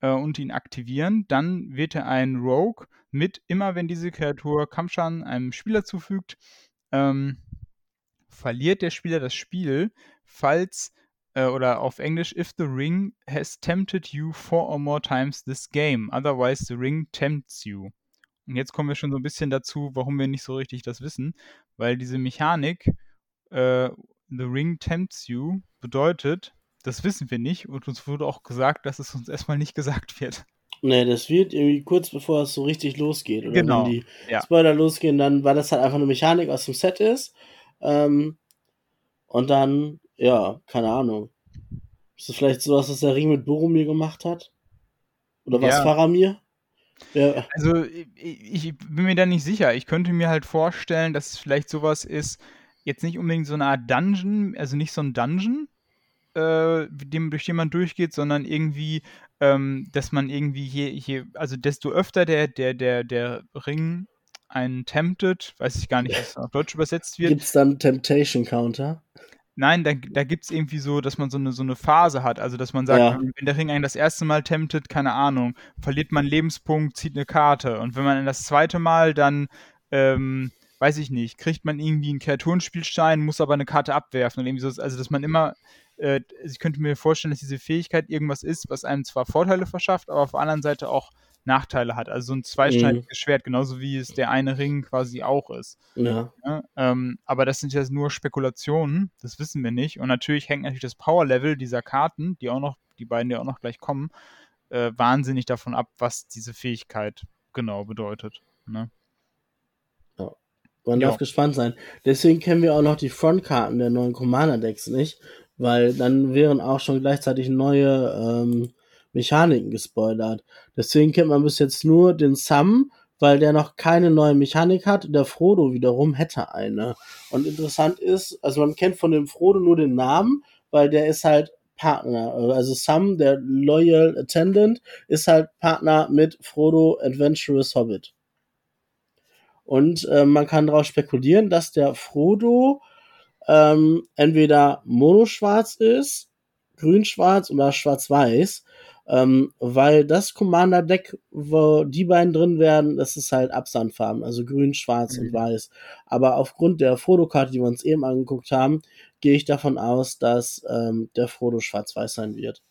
äh, und ihn aktivieren. Dann wird er ein Rogue mit, immer wenn diese Kreatur Kampfschaden einem Spieler zufügt, ähm, verliert der Spieler das Spiel, falls äh, oder auf Englisch, if the ring has tempted you four or more times this game, otherwise the ring tempts you. Und jetzt kommen wir schon so ein bisschen dazu, warum wir nicht so richtig das wissen, weil diese Mechanik, äh, the ring tempts you, bedeutet, das wissen wir nicht und uns wurde auch gesagt, dass es uns erstmal nicht gesagt wird. Nee, das wird irgendwie kurz bevor es so richtig losgeht. Oder Genau, wenn die ja. Spoiler losgehen, dann, weil das halt einfach eine Mechanik aus dem Set ist. Ähm, und dann, ja, keine Ahnung. Ist das vielleicht sowas, was der Ring mit Boromir gemacht hat? Oder was Ja. Faramir? Ja, Also ich, ich bin mir da nicht sicher. Ich könnte mir halt vorstellen, dass es vielleicht sowas ist, jetzt nicht unbedingt so eine Art Dungeon, also nicht so ein Dungeon, äh, dem, durch den man durchgeht, sondern irgendwie, ähm, dass man irgendwie hier, hier, also desto öfter der, der, der, der Ring einen temptet, weiß ich gar nicht, es auf Deutsch übersetzt wird, Gibt es dann Temptation Counter? Nein, da, da gibt es irgendwie so, dass man so eine, so eine Phase hat. Also, dass man sagt, Ja. wenn der Ring einen das erste Mal temptet, keine Ahnung, verliert man einen Lebenspunkt, zieht eine Karte. Und wenn man das zweite Mal dann, ähm, weiß ich nicht, kriegt man irgendwie einen Kreaturenspielstein, muss aber eine Karte abwerfen. Und irgendwie so, also, dass man immer, äh, ich könnte mir vorstellen, dass diese Fähigkeit irgendwas ist, was einem zwar Vorteile verschafft, aber auf der anderen Seite auch Nachteile hat. Also so ein zweischneidiges Schwert, genauso wie es der eine Ring quasi auch ist. Ja. Ja, ähm, aber das sind jetzt nur Spekulationen, das wissen wir nicht. Und natürlich hängt natürlich das Power-Level dieser Karten, die auch noch, die beiden, die auch noch gleich kommen, äh, wahnsinnig davon ab, was diese Fähigkeit genau bedeutet. Ne? Man Ja. darf gespannt sein. Deswegen kennen wir auch noch die Frontkarten der neuen Commander-Decks nicht, weil dann wären auch schon gleichzeitig neue ähm, Mechaniken gespoilert. Deswegen kennt man bis jetzt nur den Sam, weil der noch keine neue Mechanik hat. Der Frodo wiederum hätte eine. Und interessant ist, also man kennt von dem Frodo nur den Namen, weil der ist halt Partner. Also Sam, der Loyal Attendant, ist halt Partner mit Frodo Adventurous Hobbit. Und äh, man kann darauf spekulieren, dass der Frodo ähm, entweder monoschwarz ist, grün-schwarz oder schwarz-weiß, ähm, weil das Commander-Deck, wo die beiden drin werden, das ist halt Absandfarben, also grün, schwarz Mhm. und weiß. Aber aufgrund der Frodo-Karte, die wir uns eben angeguckt haben, gehe ich davon aus, dass ähm, der Frodo schwarz-weiß sein wird.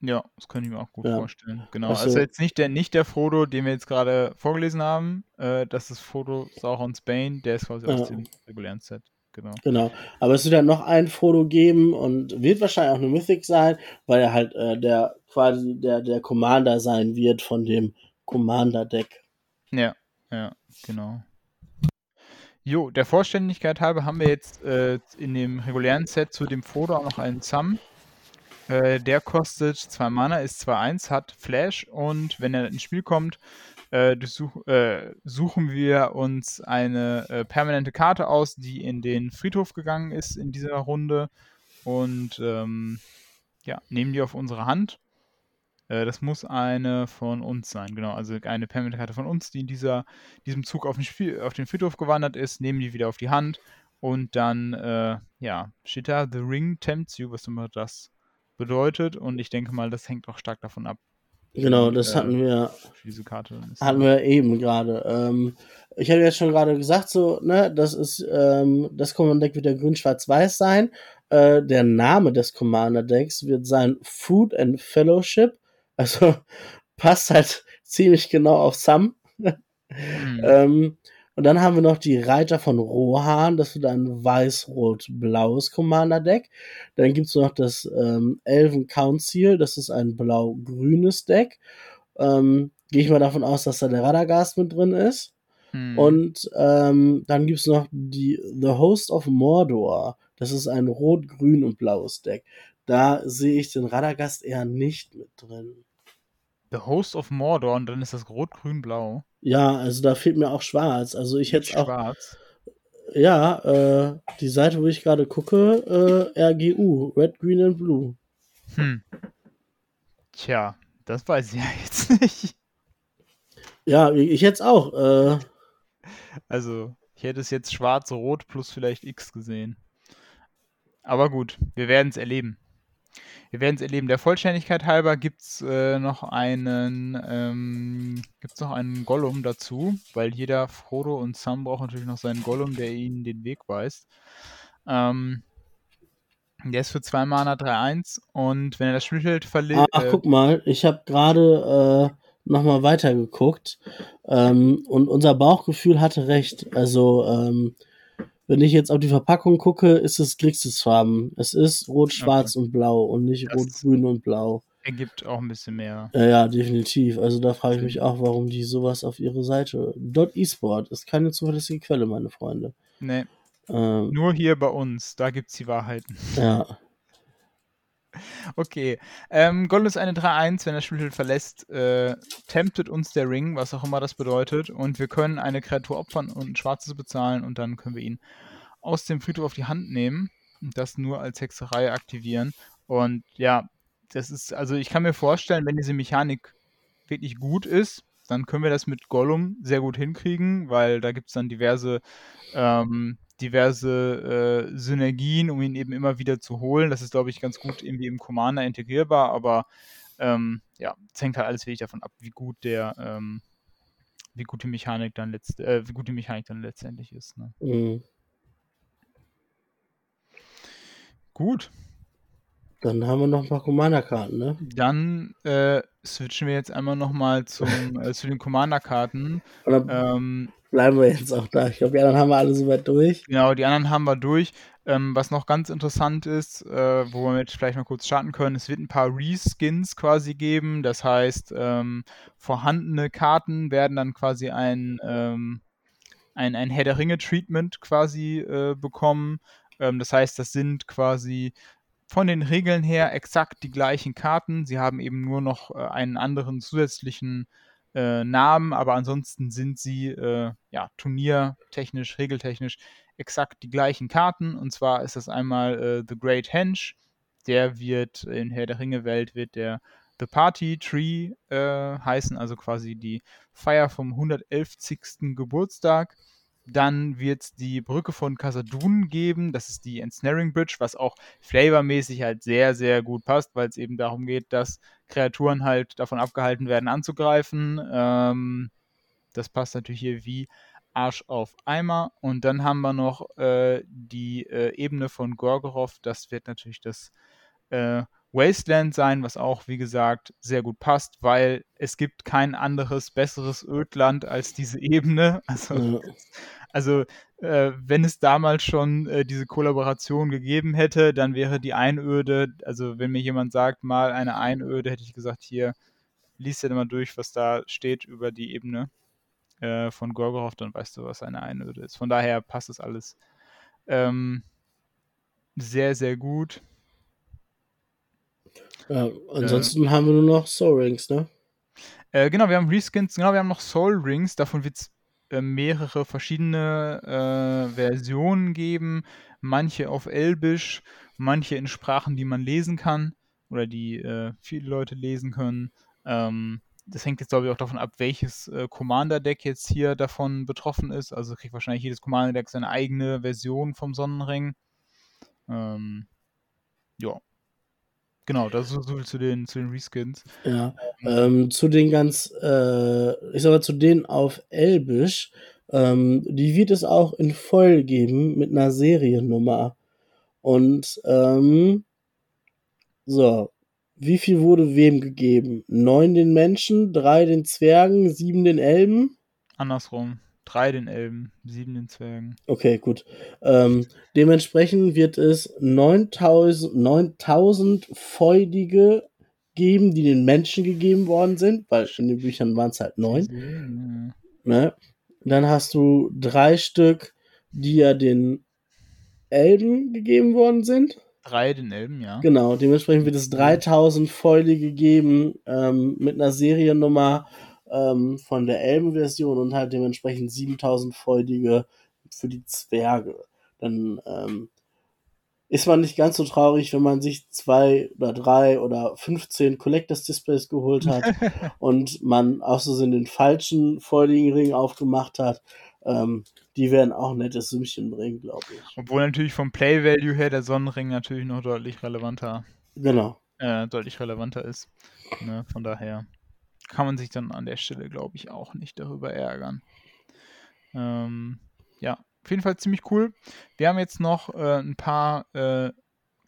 Ja, das könnte ich mir auch gut Ja. vorstellen. Genau. Also- Also jetzt nicht der, nicht der Frodo, den wir jetzt gerade vorgelesen haben. Äh, das ist Frodo Saurons Bane, der ist quasi Ja. aus dem regulären Set. Genau. Genau. Aber es wird dann noch ein Frodo geben und wird wahrscheinlich auch eine Mythic sein, weil er halt äh, der quasi der, der Commander sein wird von dem Commander-Deck. Ja, ja, genau. Jo, der Vollständigkeit halber haben wir jetzt äh, in dem regulären Set zu dem Frodo auch noch einen Sam. Äh, der kostet 2 Mana, ist 2-1, hat Flash und wenn er ins Spiel kommt, äh, durchsuch, äh, suchen wir uns eine äh, permanente Karte aus, die in den Friedhof gegangen ist in dieser Runde und ähm, ja, nehmen die auf unsere Hand. Äh, das muss eine von uns sein, genau. Also eine permanente Karte von uns, die in dieser, diesem Zug auf den, Spiel, auf den Friedhof gewandert ist, nehmen die wieder auf die Hand und dann, äh, ja, steht da, The Ring tempts you, was immer das bedeutet. Und ich denke mal, das hängt auch stark davon ab, Genau, das Äh, hatten wir hatten wir eben gerade. Ähm, ich habe jetzt schon gerade gesagt, so, ne, das ist, ähm, das Commander-Deck wird der grün-schwarz-weiß sein. Äh, der Name des Commander-Decks wird sein Food and Fellowship. Also passt halt ziemlich genau auf Sam. Hm. Ähm, und dann haben wir noch die Reiter von Rohan, das wird ein weiß-rot-blaues Commander-Deck. Dann gibt's noch das ähm, Elven Council, das ist ein blau-grünes Deck. Ähm, Gehe ich mal davon aus, dass da der Radagast mit drin ist. Hm. Und ähm, dann gibt's noch die The Host of Mordor. Das ist ein rot, grün und blaues Deck. Da sehe ich den Radagast eher nicht mit drin. The Host of Mordor und dann ist das Rot, Grün, Blau. Ja, also da fehlt mir auch schwarz. Also ich hätte auch Schwarz. Ja, äh, die Seite, wo ich gerade gucke, äh, RGU, Red, Green and Blue. Hm. Tja, das weiß ich ja jetzt nicht. Ja, ich jetzt auch. Äh, Also, ich hätte es jetzt schwarz-rot plus vielleicht X gesehen. Aber gut, wir werden es erleben. Wir werden es erleben. Der Vollständigkeit halber gibt es äh, noch einen ähm, gibt's noch einen Gollum dazu, weil jeder Frodo und Sam braucht natürlich noch seinen Gollum, der ihnen den Weg weist. Ähm, der ist für 2 Mana 3-1 und wenn er das Spielschild verliert. ach, guck mal, ich habe gerade äh, nochmal weitergeguckt ähm, und unser Bauchgefühl hatte recht. Also, ähm, wenn ich jetzt auf die Verpackung gucke, ist es Grixis-Farben. Es ist rot, schwarz und blau und nicht Das- rot, grün und blau. ergibt auch ein bisschen mehr. Ja, ja, definitiv. Also da frage ich mich auch, warum die sowas auf ihre Seite. Dot eSport ist keine zuverlässige Quelle, meine Freunde. Nee, Ähm, nur hier bei uns, da gibt's die Wahrheiten. ja. Okay. Ähm, Gollum ist eine 3-1, wenn das Spielschild verlässt, äh, temptet uns der Ring, was auch immer das bedeutet. Und wir können eine Kreatur opfern und ein schwarzes bezahlen und dann können wir ihn aus dem Friedhof auf die Hand nehmen und das nur als Hexerei aktivieren. Und ja, das ist, also ich kann mir vorstellen, wenn diese Mechanik wirklich gut ist, dann können wir das mit Gollum sehr gut hinkriegen, weil da gibt es dann diverse, ähm, diverse äh, Synergien, um ihn eben immer wieder zu holen. Das ist, glaube ich, ganz gut irgendwie im Commander integrierbar, aber ähm, ja, es hängt halt alles wirklich davon ab, wie gut der, ähm, wie gut die Mechanik dann letzt, äh, wie gut die Mechanik dann letztendlich ist. Ne? Mhm. Gut, Dann haben wir noch ein paar Commander-Karten, ne? dann äh, switchen wir jetzt einmal nochmal äh, zu den Commander-Karten. Ähm, bleiben wir jetzt auch da? Ich glaube, die anderen haben wir alle soweit durch. Genau, die anderen haben wir durch. Ähm, was noch ganz interessant ist, äh, wo wir jetzt vielleicht mal kurz starten können, es wird ein paar Reskins quasi geben. Das heißt, ähm, vorhandene Karten werden dann quasi ein, ähm, ein, ein Herr der Ringe-Treatment quasi äh, bekommen. Ähm, das heißt, das sind quasi von den Regeln her exakt die gleichen Karten. Sie haben eben nur noch äh, einen anderen zusätzlichen äh, Namen, aber ansonsten sind sie äh, ja, turniertechnisch, regeltechnisch exakt die gleichen Karten. Und zwar ist das einmal äh, The Great Henge, der wird in Herr der Ringe-Welt wird der The Party Tree äh, heißen, also quasi die Feier vom 111. Geburtstag. Dann wird es die Brücke von Casadun geben. Das ist die Ensnaring Bridge, was auch flavormäßig halt sehr, sehr gut passt, weil es eben darum geht, dass Kreaturen halt davon abgehalten werden anzugreifen. Ähm, das passt natürlich hier wie Arsch auf Eimer. Und dann haben wir noch äh, die äh, Ebene von Gorgoroth. Das wird natürlich das äh, Wasteland sein, was auch, wie gesagt, sehr gut passt, weil es gibt kein anderes, besseres Ödland als diese Ebene. Also, Ja. also äh, wenn es damals schon äh, diese Kollaboration gegeben hätte, dann wäre die Einöde, also wenn mir jemand sagt, mal eine Einöde, hätte ich gesagt, hier, lies dir mal durch, was da steht über die Ebene äh, von Gorgoroth, dann weißt du, was eine Einöde ist. Von daher passt es alles ähm, sehr, sehr gut. Ja, ansonsten haben wir nur noch Soul Rings, ne? Äh, genau, wir haben Reskins, genau, wir haben noch Soul Rings, davon wird es äh, mehrere verschiedene äh, Versionen geben, manche auf Elbisch, manche in Sprachen, die man lesen kann oder die äh, viele Leute lesen können. Ähm, das hängt jetzt, glaube ich, auch davon ab, welches äh, Commander-Deck jetzt hier davon betroffen ist. Also kriegt wahrscheinlich jedes Commander-Deck seine eigene Version vom Sonnenring. Ähm, ja. Genau, das ist so viel zu den, zu den Reskins. Ja. Ähm, zu den ganz, äh, ich sag mal, zu denen auf Elbisch, ähm, die wird es auch in voll geben mit einer Seriennummer. Und, ähm, so, wie viel wurde wem gegeben? Neun den Menschen, drei den Zwergen, sieben den Elben? Andersrum. Drei den Elben, sieben den Zwergen. Okay, gut. Ähm, dementsprechend wird es 9000, 9000 Feudige geben, die den Menschen gegeben worden sind, weil in den Büchern waren es halt neun. Ja. Ne? Dann hast du drei Stück, die ja den Elben gegeben worden sind. Drei den Elben, ja. Genau, dementsprechend wird es 3000 Fäulige geben ähm, mit einer Seriennummer ähm, von der Elben-Version und halt dementsprechend 7000 Fäulige für die Zwerge. Dann ähm, ist man nicht ganz so traurig, wenn man sich zwei oder drei oder 15 Collectors Displays geholt hat und man auch so den falschen feurigen Ring aufgemacht hat. Ähm, die werden auch ein nettes Sümmchen bringen, glaube ich. Obwohl natürlich vom Play Value her der Sonnenring natürlich noch deutlich relevanter. Genau. Äh, deutlich relevanter ist. Ne? Von daher kann man sich dann an der Stelle, glaube ich, auch nicht darüber ärgern. Ähm, ja, auf jeden Fall ziemlich cool. Wir haben jetzt noch äh, ein paar äh,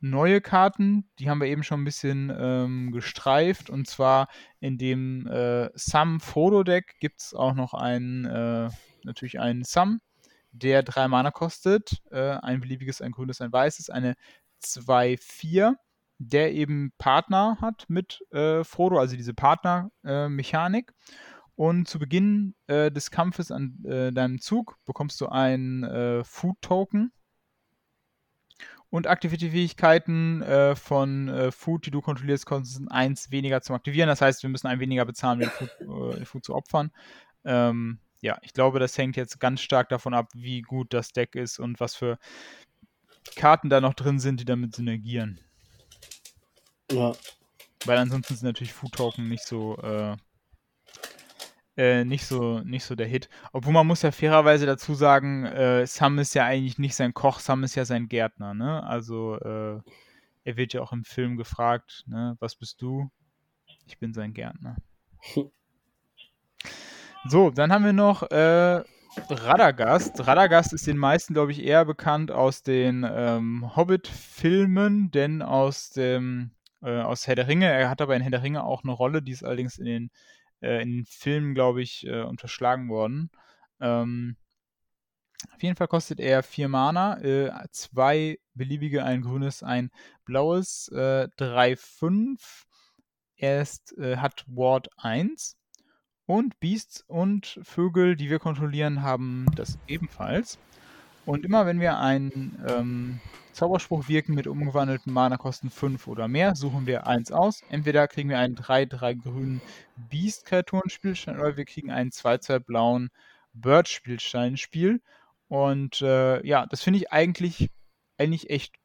neue Karten, die haben wir eben schon ein bisschen ähm, gestreift. Und zwar in dem äh, Sum Photo Deck gibt es auch noch einen, äh, natürlich einen Sum, der drei Mana kostet. Äh, ein beliebiges, ein grünes, ein weißes, eine 2-4, der eben Partner hat mit äh, Frodo, also diese Partner-Mechanik. Und zu Beginn äh, des Kampfes an äh, deinem Zug bekommst du ein äh, Food-Token. Und Aktivity-Fähigkeiten äh, von äh, Food, die du kontrollierst, kosten eins weniger zum Aktivieren. Das heißt, wir müssen ein weniger bezahlen, den Food, äh, Food zu opfern. Ähm, ja, ich glaube, das hängt jetzt ganz stark davon ab, wie gut das Deck ist und was für Karten da noch drin sind, die damit synergieren. Ja. Weil ansonsten sind natürlich Food-Token nicht so äh, nicht so nicht so der Hit. Obwohl man muss ja fairerweise dazu sagen, äh, Sam ist ja eigentlich nicht sein Koch, Sam ist ja sein Gärtner, ne? Also äh, er wird ja auch im Film gefragt, ne, was bist du? Ich bin sein Gärtner. so, dann haben wir noch äh, Radagast. Radagast ist den meisten, glaube ich, eher bekannt aus den ähm, Hobbit-Filmen, denn aus dem äh, aus Herr der Ringe. Er hat aber in Herr der Ringe auch eine Rolle, die ist allerdings in den äh, in den Filmen, glaube ich, äh, unterschlagen worden. Ähm, auf jeden Fall kostet er 4 Mana, äh, zwei beliebige, ein grünes, ein blaues, 3, äh, 5. Er ist, äh, hat Ward 1. Und Beasts und Vögel, die wir kontrollieren, haben das ebenfalls. Und immer wenn wir einen ähm, Zauberspruch wirken mit umgewandelten Mana-Kosten 5 oder mehr, suchen wir eins aus. Entweder kriegen wir einen 3-3 grünen Beast-Kreaturen-Spielstein oder wir kriegen einen 2-2 blauen Bird-Spielstein-Spiel. Und äh, ja, das finde ich eigentlich, eigentlich echt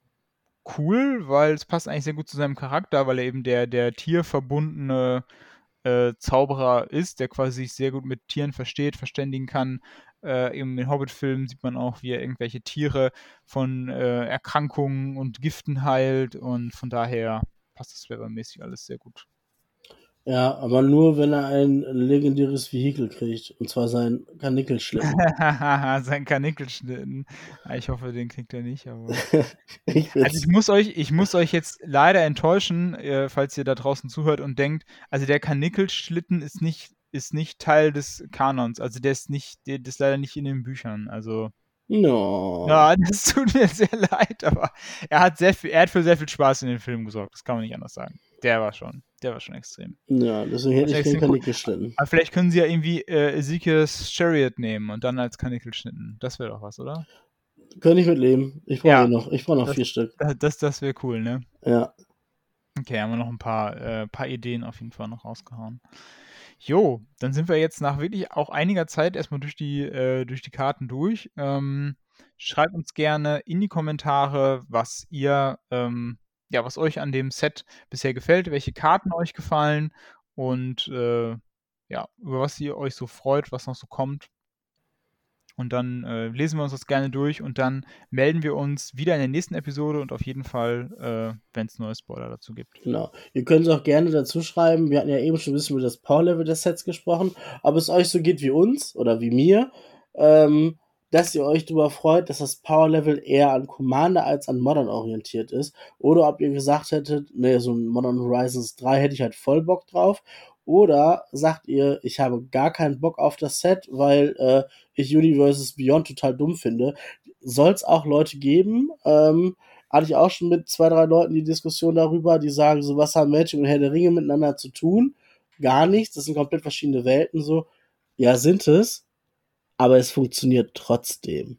cool, weil es passt eigentlich sehr gut zu seinem Charakter, weil er eben der, der tierverbundene Zauberer ist, der quasi sich sehr gut mit Tieren versteht, verständigen kann, äh, in den Hobbit-Filmen sieht man auch, wie er irgendwelche Tiere von äh, Erkrankungen und Giften heilt und von daher passt das flavormäßig alles sehr gut. Ja, aber nur, wenn er ein legendäres Vehikel kriegt. Und zwar sein Kanickelschlitten. sein Kanickelschlitten. Ich hoffe, den kriegt er nicht, aber. ich also ich muss euch, ich muss euch jetzt leider enttäuschen, äh, falls ihr da draußen zuhört und denkt, also der Kanickelschlitten ist nicht ist nicht Teil des Kanons. Also der ist nicht, der, ist leider nicht in den Büchern. Also. No. Ja, das tut mir sehr leid, aber er hat sehr viel, er hat für sehr viel Spaß in den Film gesorgt. Das kann man nicht anders sagen. Der war schon, der war schon extrem. Ja, deswegen hätte ich den Kanickel geschnitten. Aber vielleicht können sie ja irgendwie äh, Ezekiel's Chariot nehmen und dann als Kanickel schnitten. Das wäre doch was, oder? Könnte ich mitleben. Ich brauche ja, noch, ich brauche noch das, vier Stück. Das, das, das wäre cool, ne? Ja. Okay, haben wir noch ein paar, äh, paar Ideen auf jeden Fall noch rausgehauen. Jo, dann sind wir jetzt nach wirklich auch einiger Zeit erstmal durch die, äh, durch die Karten durch. Ähm, schreibt uns gerne in die Kommentare, was ihr, ähm, ja, was euch an dem Set bisher gefällt, welche Karten euch gefallen und äh, ja, über was ihr euch so freut, was noch so kommt. Und dann äh, lesen wir uns das gerne durch und dann melden wir uns wieder in der nächsten Episode und auf jeden Fall, äh, wenn es neue Spoiler dazu gibt. Genau. Ihr könnt es auch gerne dazu schreiben. Wir hatten ja eben schon ein bisschen über das Power-Level des Sets gesprochen. Ob es euch so geht wie uns oder wie mir, ähm, dass ihr euch darüber freut, dass das Power-Level eher an Commander als an Modern orientiert ist. Oder ob ihr gesagt hättet, ne, so ein Modern Horizons 3 hätte ich halt voll Bock drauf. Oder sagt ihr, ich habe gar keinen Bock auf das Set, weil äh, ich Universes Beyond total dumm finde. Soll es auch Leute geben? Ähm, hatte ich auch schon mit zwei, drei Leuten die Diskussion darüber, die sagen, so was haben Magic und Herr der Ringe miteinander zu tun? Gar nichts, das sind komplett verschiedene Welten so. Ja, sind es, aber es funktioniert trotzdem.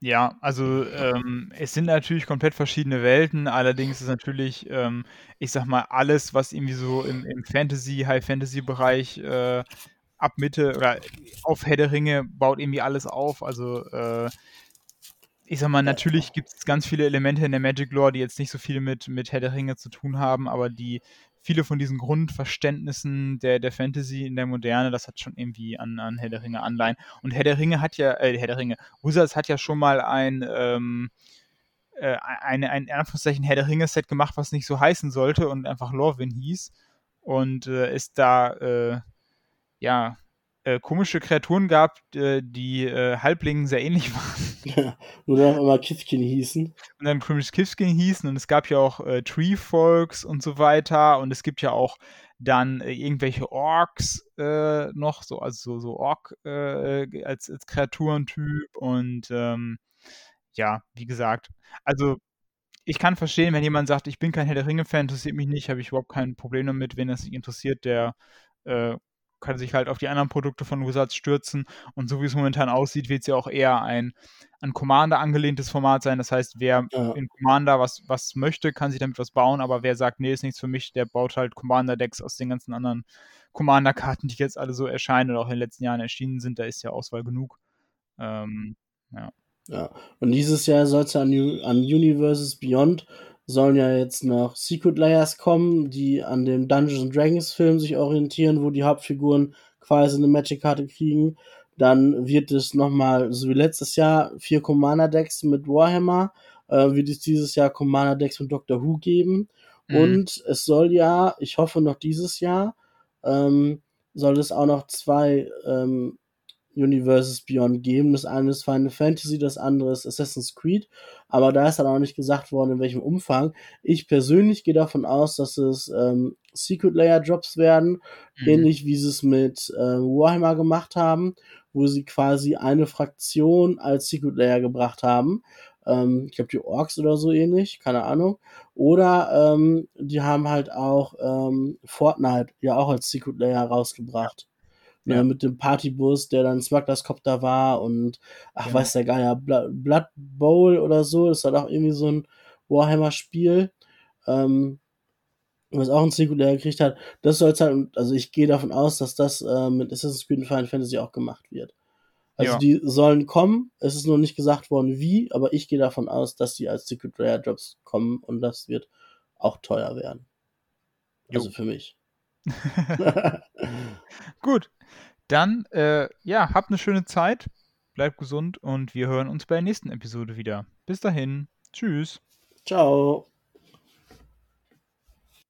Ja, also ähm, es sind natürlich komplett verschiedene Welten, allerdings ist natürlich, ähm, ich sag mal, alles, was irgendwie so im, im Fantasy, High-Fantasy-Bereich äh, ab Mitte oder auf Herr der Ringe baut irgendwie alles auf. Also äh, ich sag mal, natürlich gibt es ganz viele Elemente in der Magic Lore, die jetzt nicht so viel mit, mit Herr der Ringe zu tun haben, aber die viele von diesen Grundverständnissen der, der Fantasy in der Moderne, das hat schon irgendwie an, an Herr der Ringe Anleihen. Und Herr der Ringe hat ja, äh, Herr der Ringe, Wizards hat ja schon mal ein, ähm, äh, eine, ein Anführungszeichen Herr der Ringe-Set gemacht, was nicht so heißen sollte und einfach Lorwyn hieß. Und äh, ist da, äh, ja, äh, komische Kreaturen gab, äh, die äh, Halblingen sehr ähnlich waren. Ja, nur dann immer Kifkin hießen. Und dann komisch Kifkin hießen und es gab ja auch äh, Tree Folks und so weiter und es gibt ja auch dann äh, irgendwelche Orks äh, noch, so, also so, so Ork als, als Kreaturentyp und ähm, ja, wie gesagt, also ich kann verstehen, wenn jemand sagt, ich bin kein Herr der Ringe-Fan, interessiert mich nicht, habe ich überhaupt kein Problem damit. Wenn das sich interessiert, der äh, kann sich halt auf die anderen Produkte von Wizards stürzen. Und so wie es momentan aussieht, wird es ja auch eher ein an Commander angelehntes Format sein. Das heißt, wer ja. in Commander was, was möchte, kann sich damit was bauen. Aber wer sagt, nee, ist nichts für mich, der baut halt Commander-Decks aus den ganzen anderen Commander-Karten, die jetzt alle so erscheinen und auch in den letzten Jahren erschienen sind. Da ist ja Auswahl genug. Ähm, ja. Ja, und dieses Jahr soll es an, an Universes Beyond sollen ja jetzt noch Secret Layers kommen, die an dem Dungeons Dragons Film sich orientieren, wo die Hauptfiguren quasi eine Magic-Karte kriegen. Dann wird es nochmal, so wie letztes Jahr, vier Commander-Decks mit Warhammer, äh, wird es dieses Jahr Commander-Decks mit Doctor Who geben. Mhm. Und es soll ja, ich hoffe noch dieses Jahr, ähm, soll es auch noch zwei ähm, Universes Beyond geben. Das eine ist Final Fantasy, das andere ist Assassin's Creed. Aber da ist dann auch nicht gesagt worden, in welchem Umfang. Ich persönlich gehe davon aus, dass es ähm, Secret Layer Drops werden, mhm. ähnlich wie sie es mit äh, Warhammer gemacht haben, wo sie quasi eine Fraktion als Secret Layer gebracht haben. Ähm, ich glaube, die Orks oder so ähnlich, keine Ahnung. Oder ähm, die haben halt auch ähm, Fortnite ja auch als Secret Layer rausgebracht. Ja. mit dem Partybus, der dann Smugglers Copter war und ach, ja. weiß der Geier, Blood Bowl oder so, das war doch irgendwie so ein Warhammer-Spiel, ähm, was auch ein Sequel gekriegt hat. Das soll halt, also ich gehe davon aus, dass das äh, mit Assassin's Creed und Final Fantasy auch gemacht wird. Also ja. die sollen kommen, es ist nur nicht gesagt worden wie, aber ich gehe davon aus, dass die als Secret Rare Drops kommen und das wird auch teuer werden. Jo. Also für mich. Gut, dann, äh, ja, habt eine schöne Zeit, bleibt gesund und wir hören uns bei der nächsten Episode wieder. Bis dahin, tschüss. Ciao.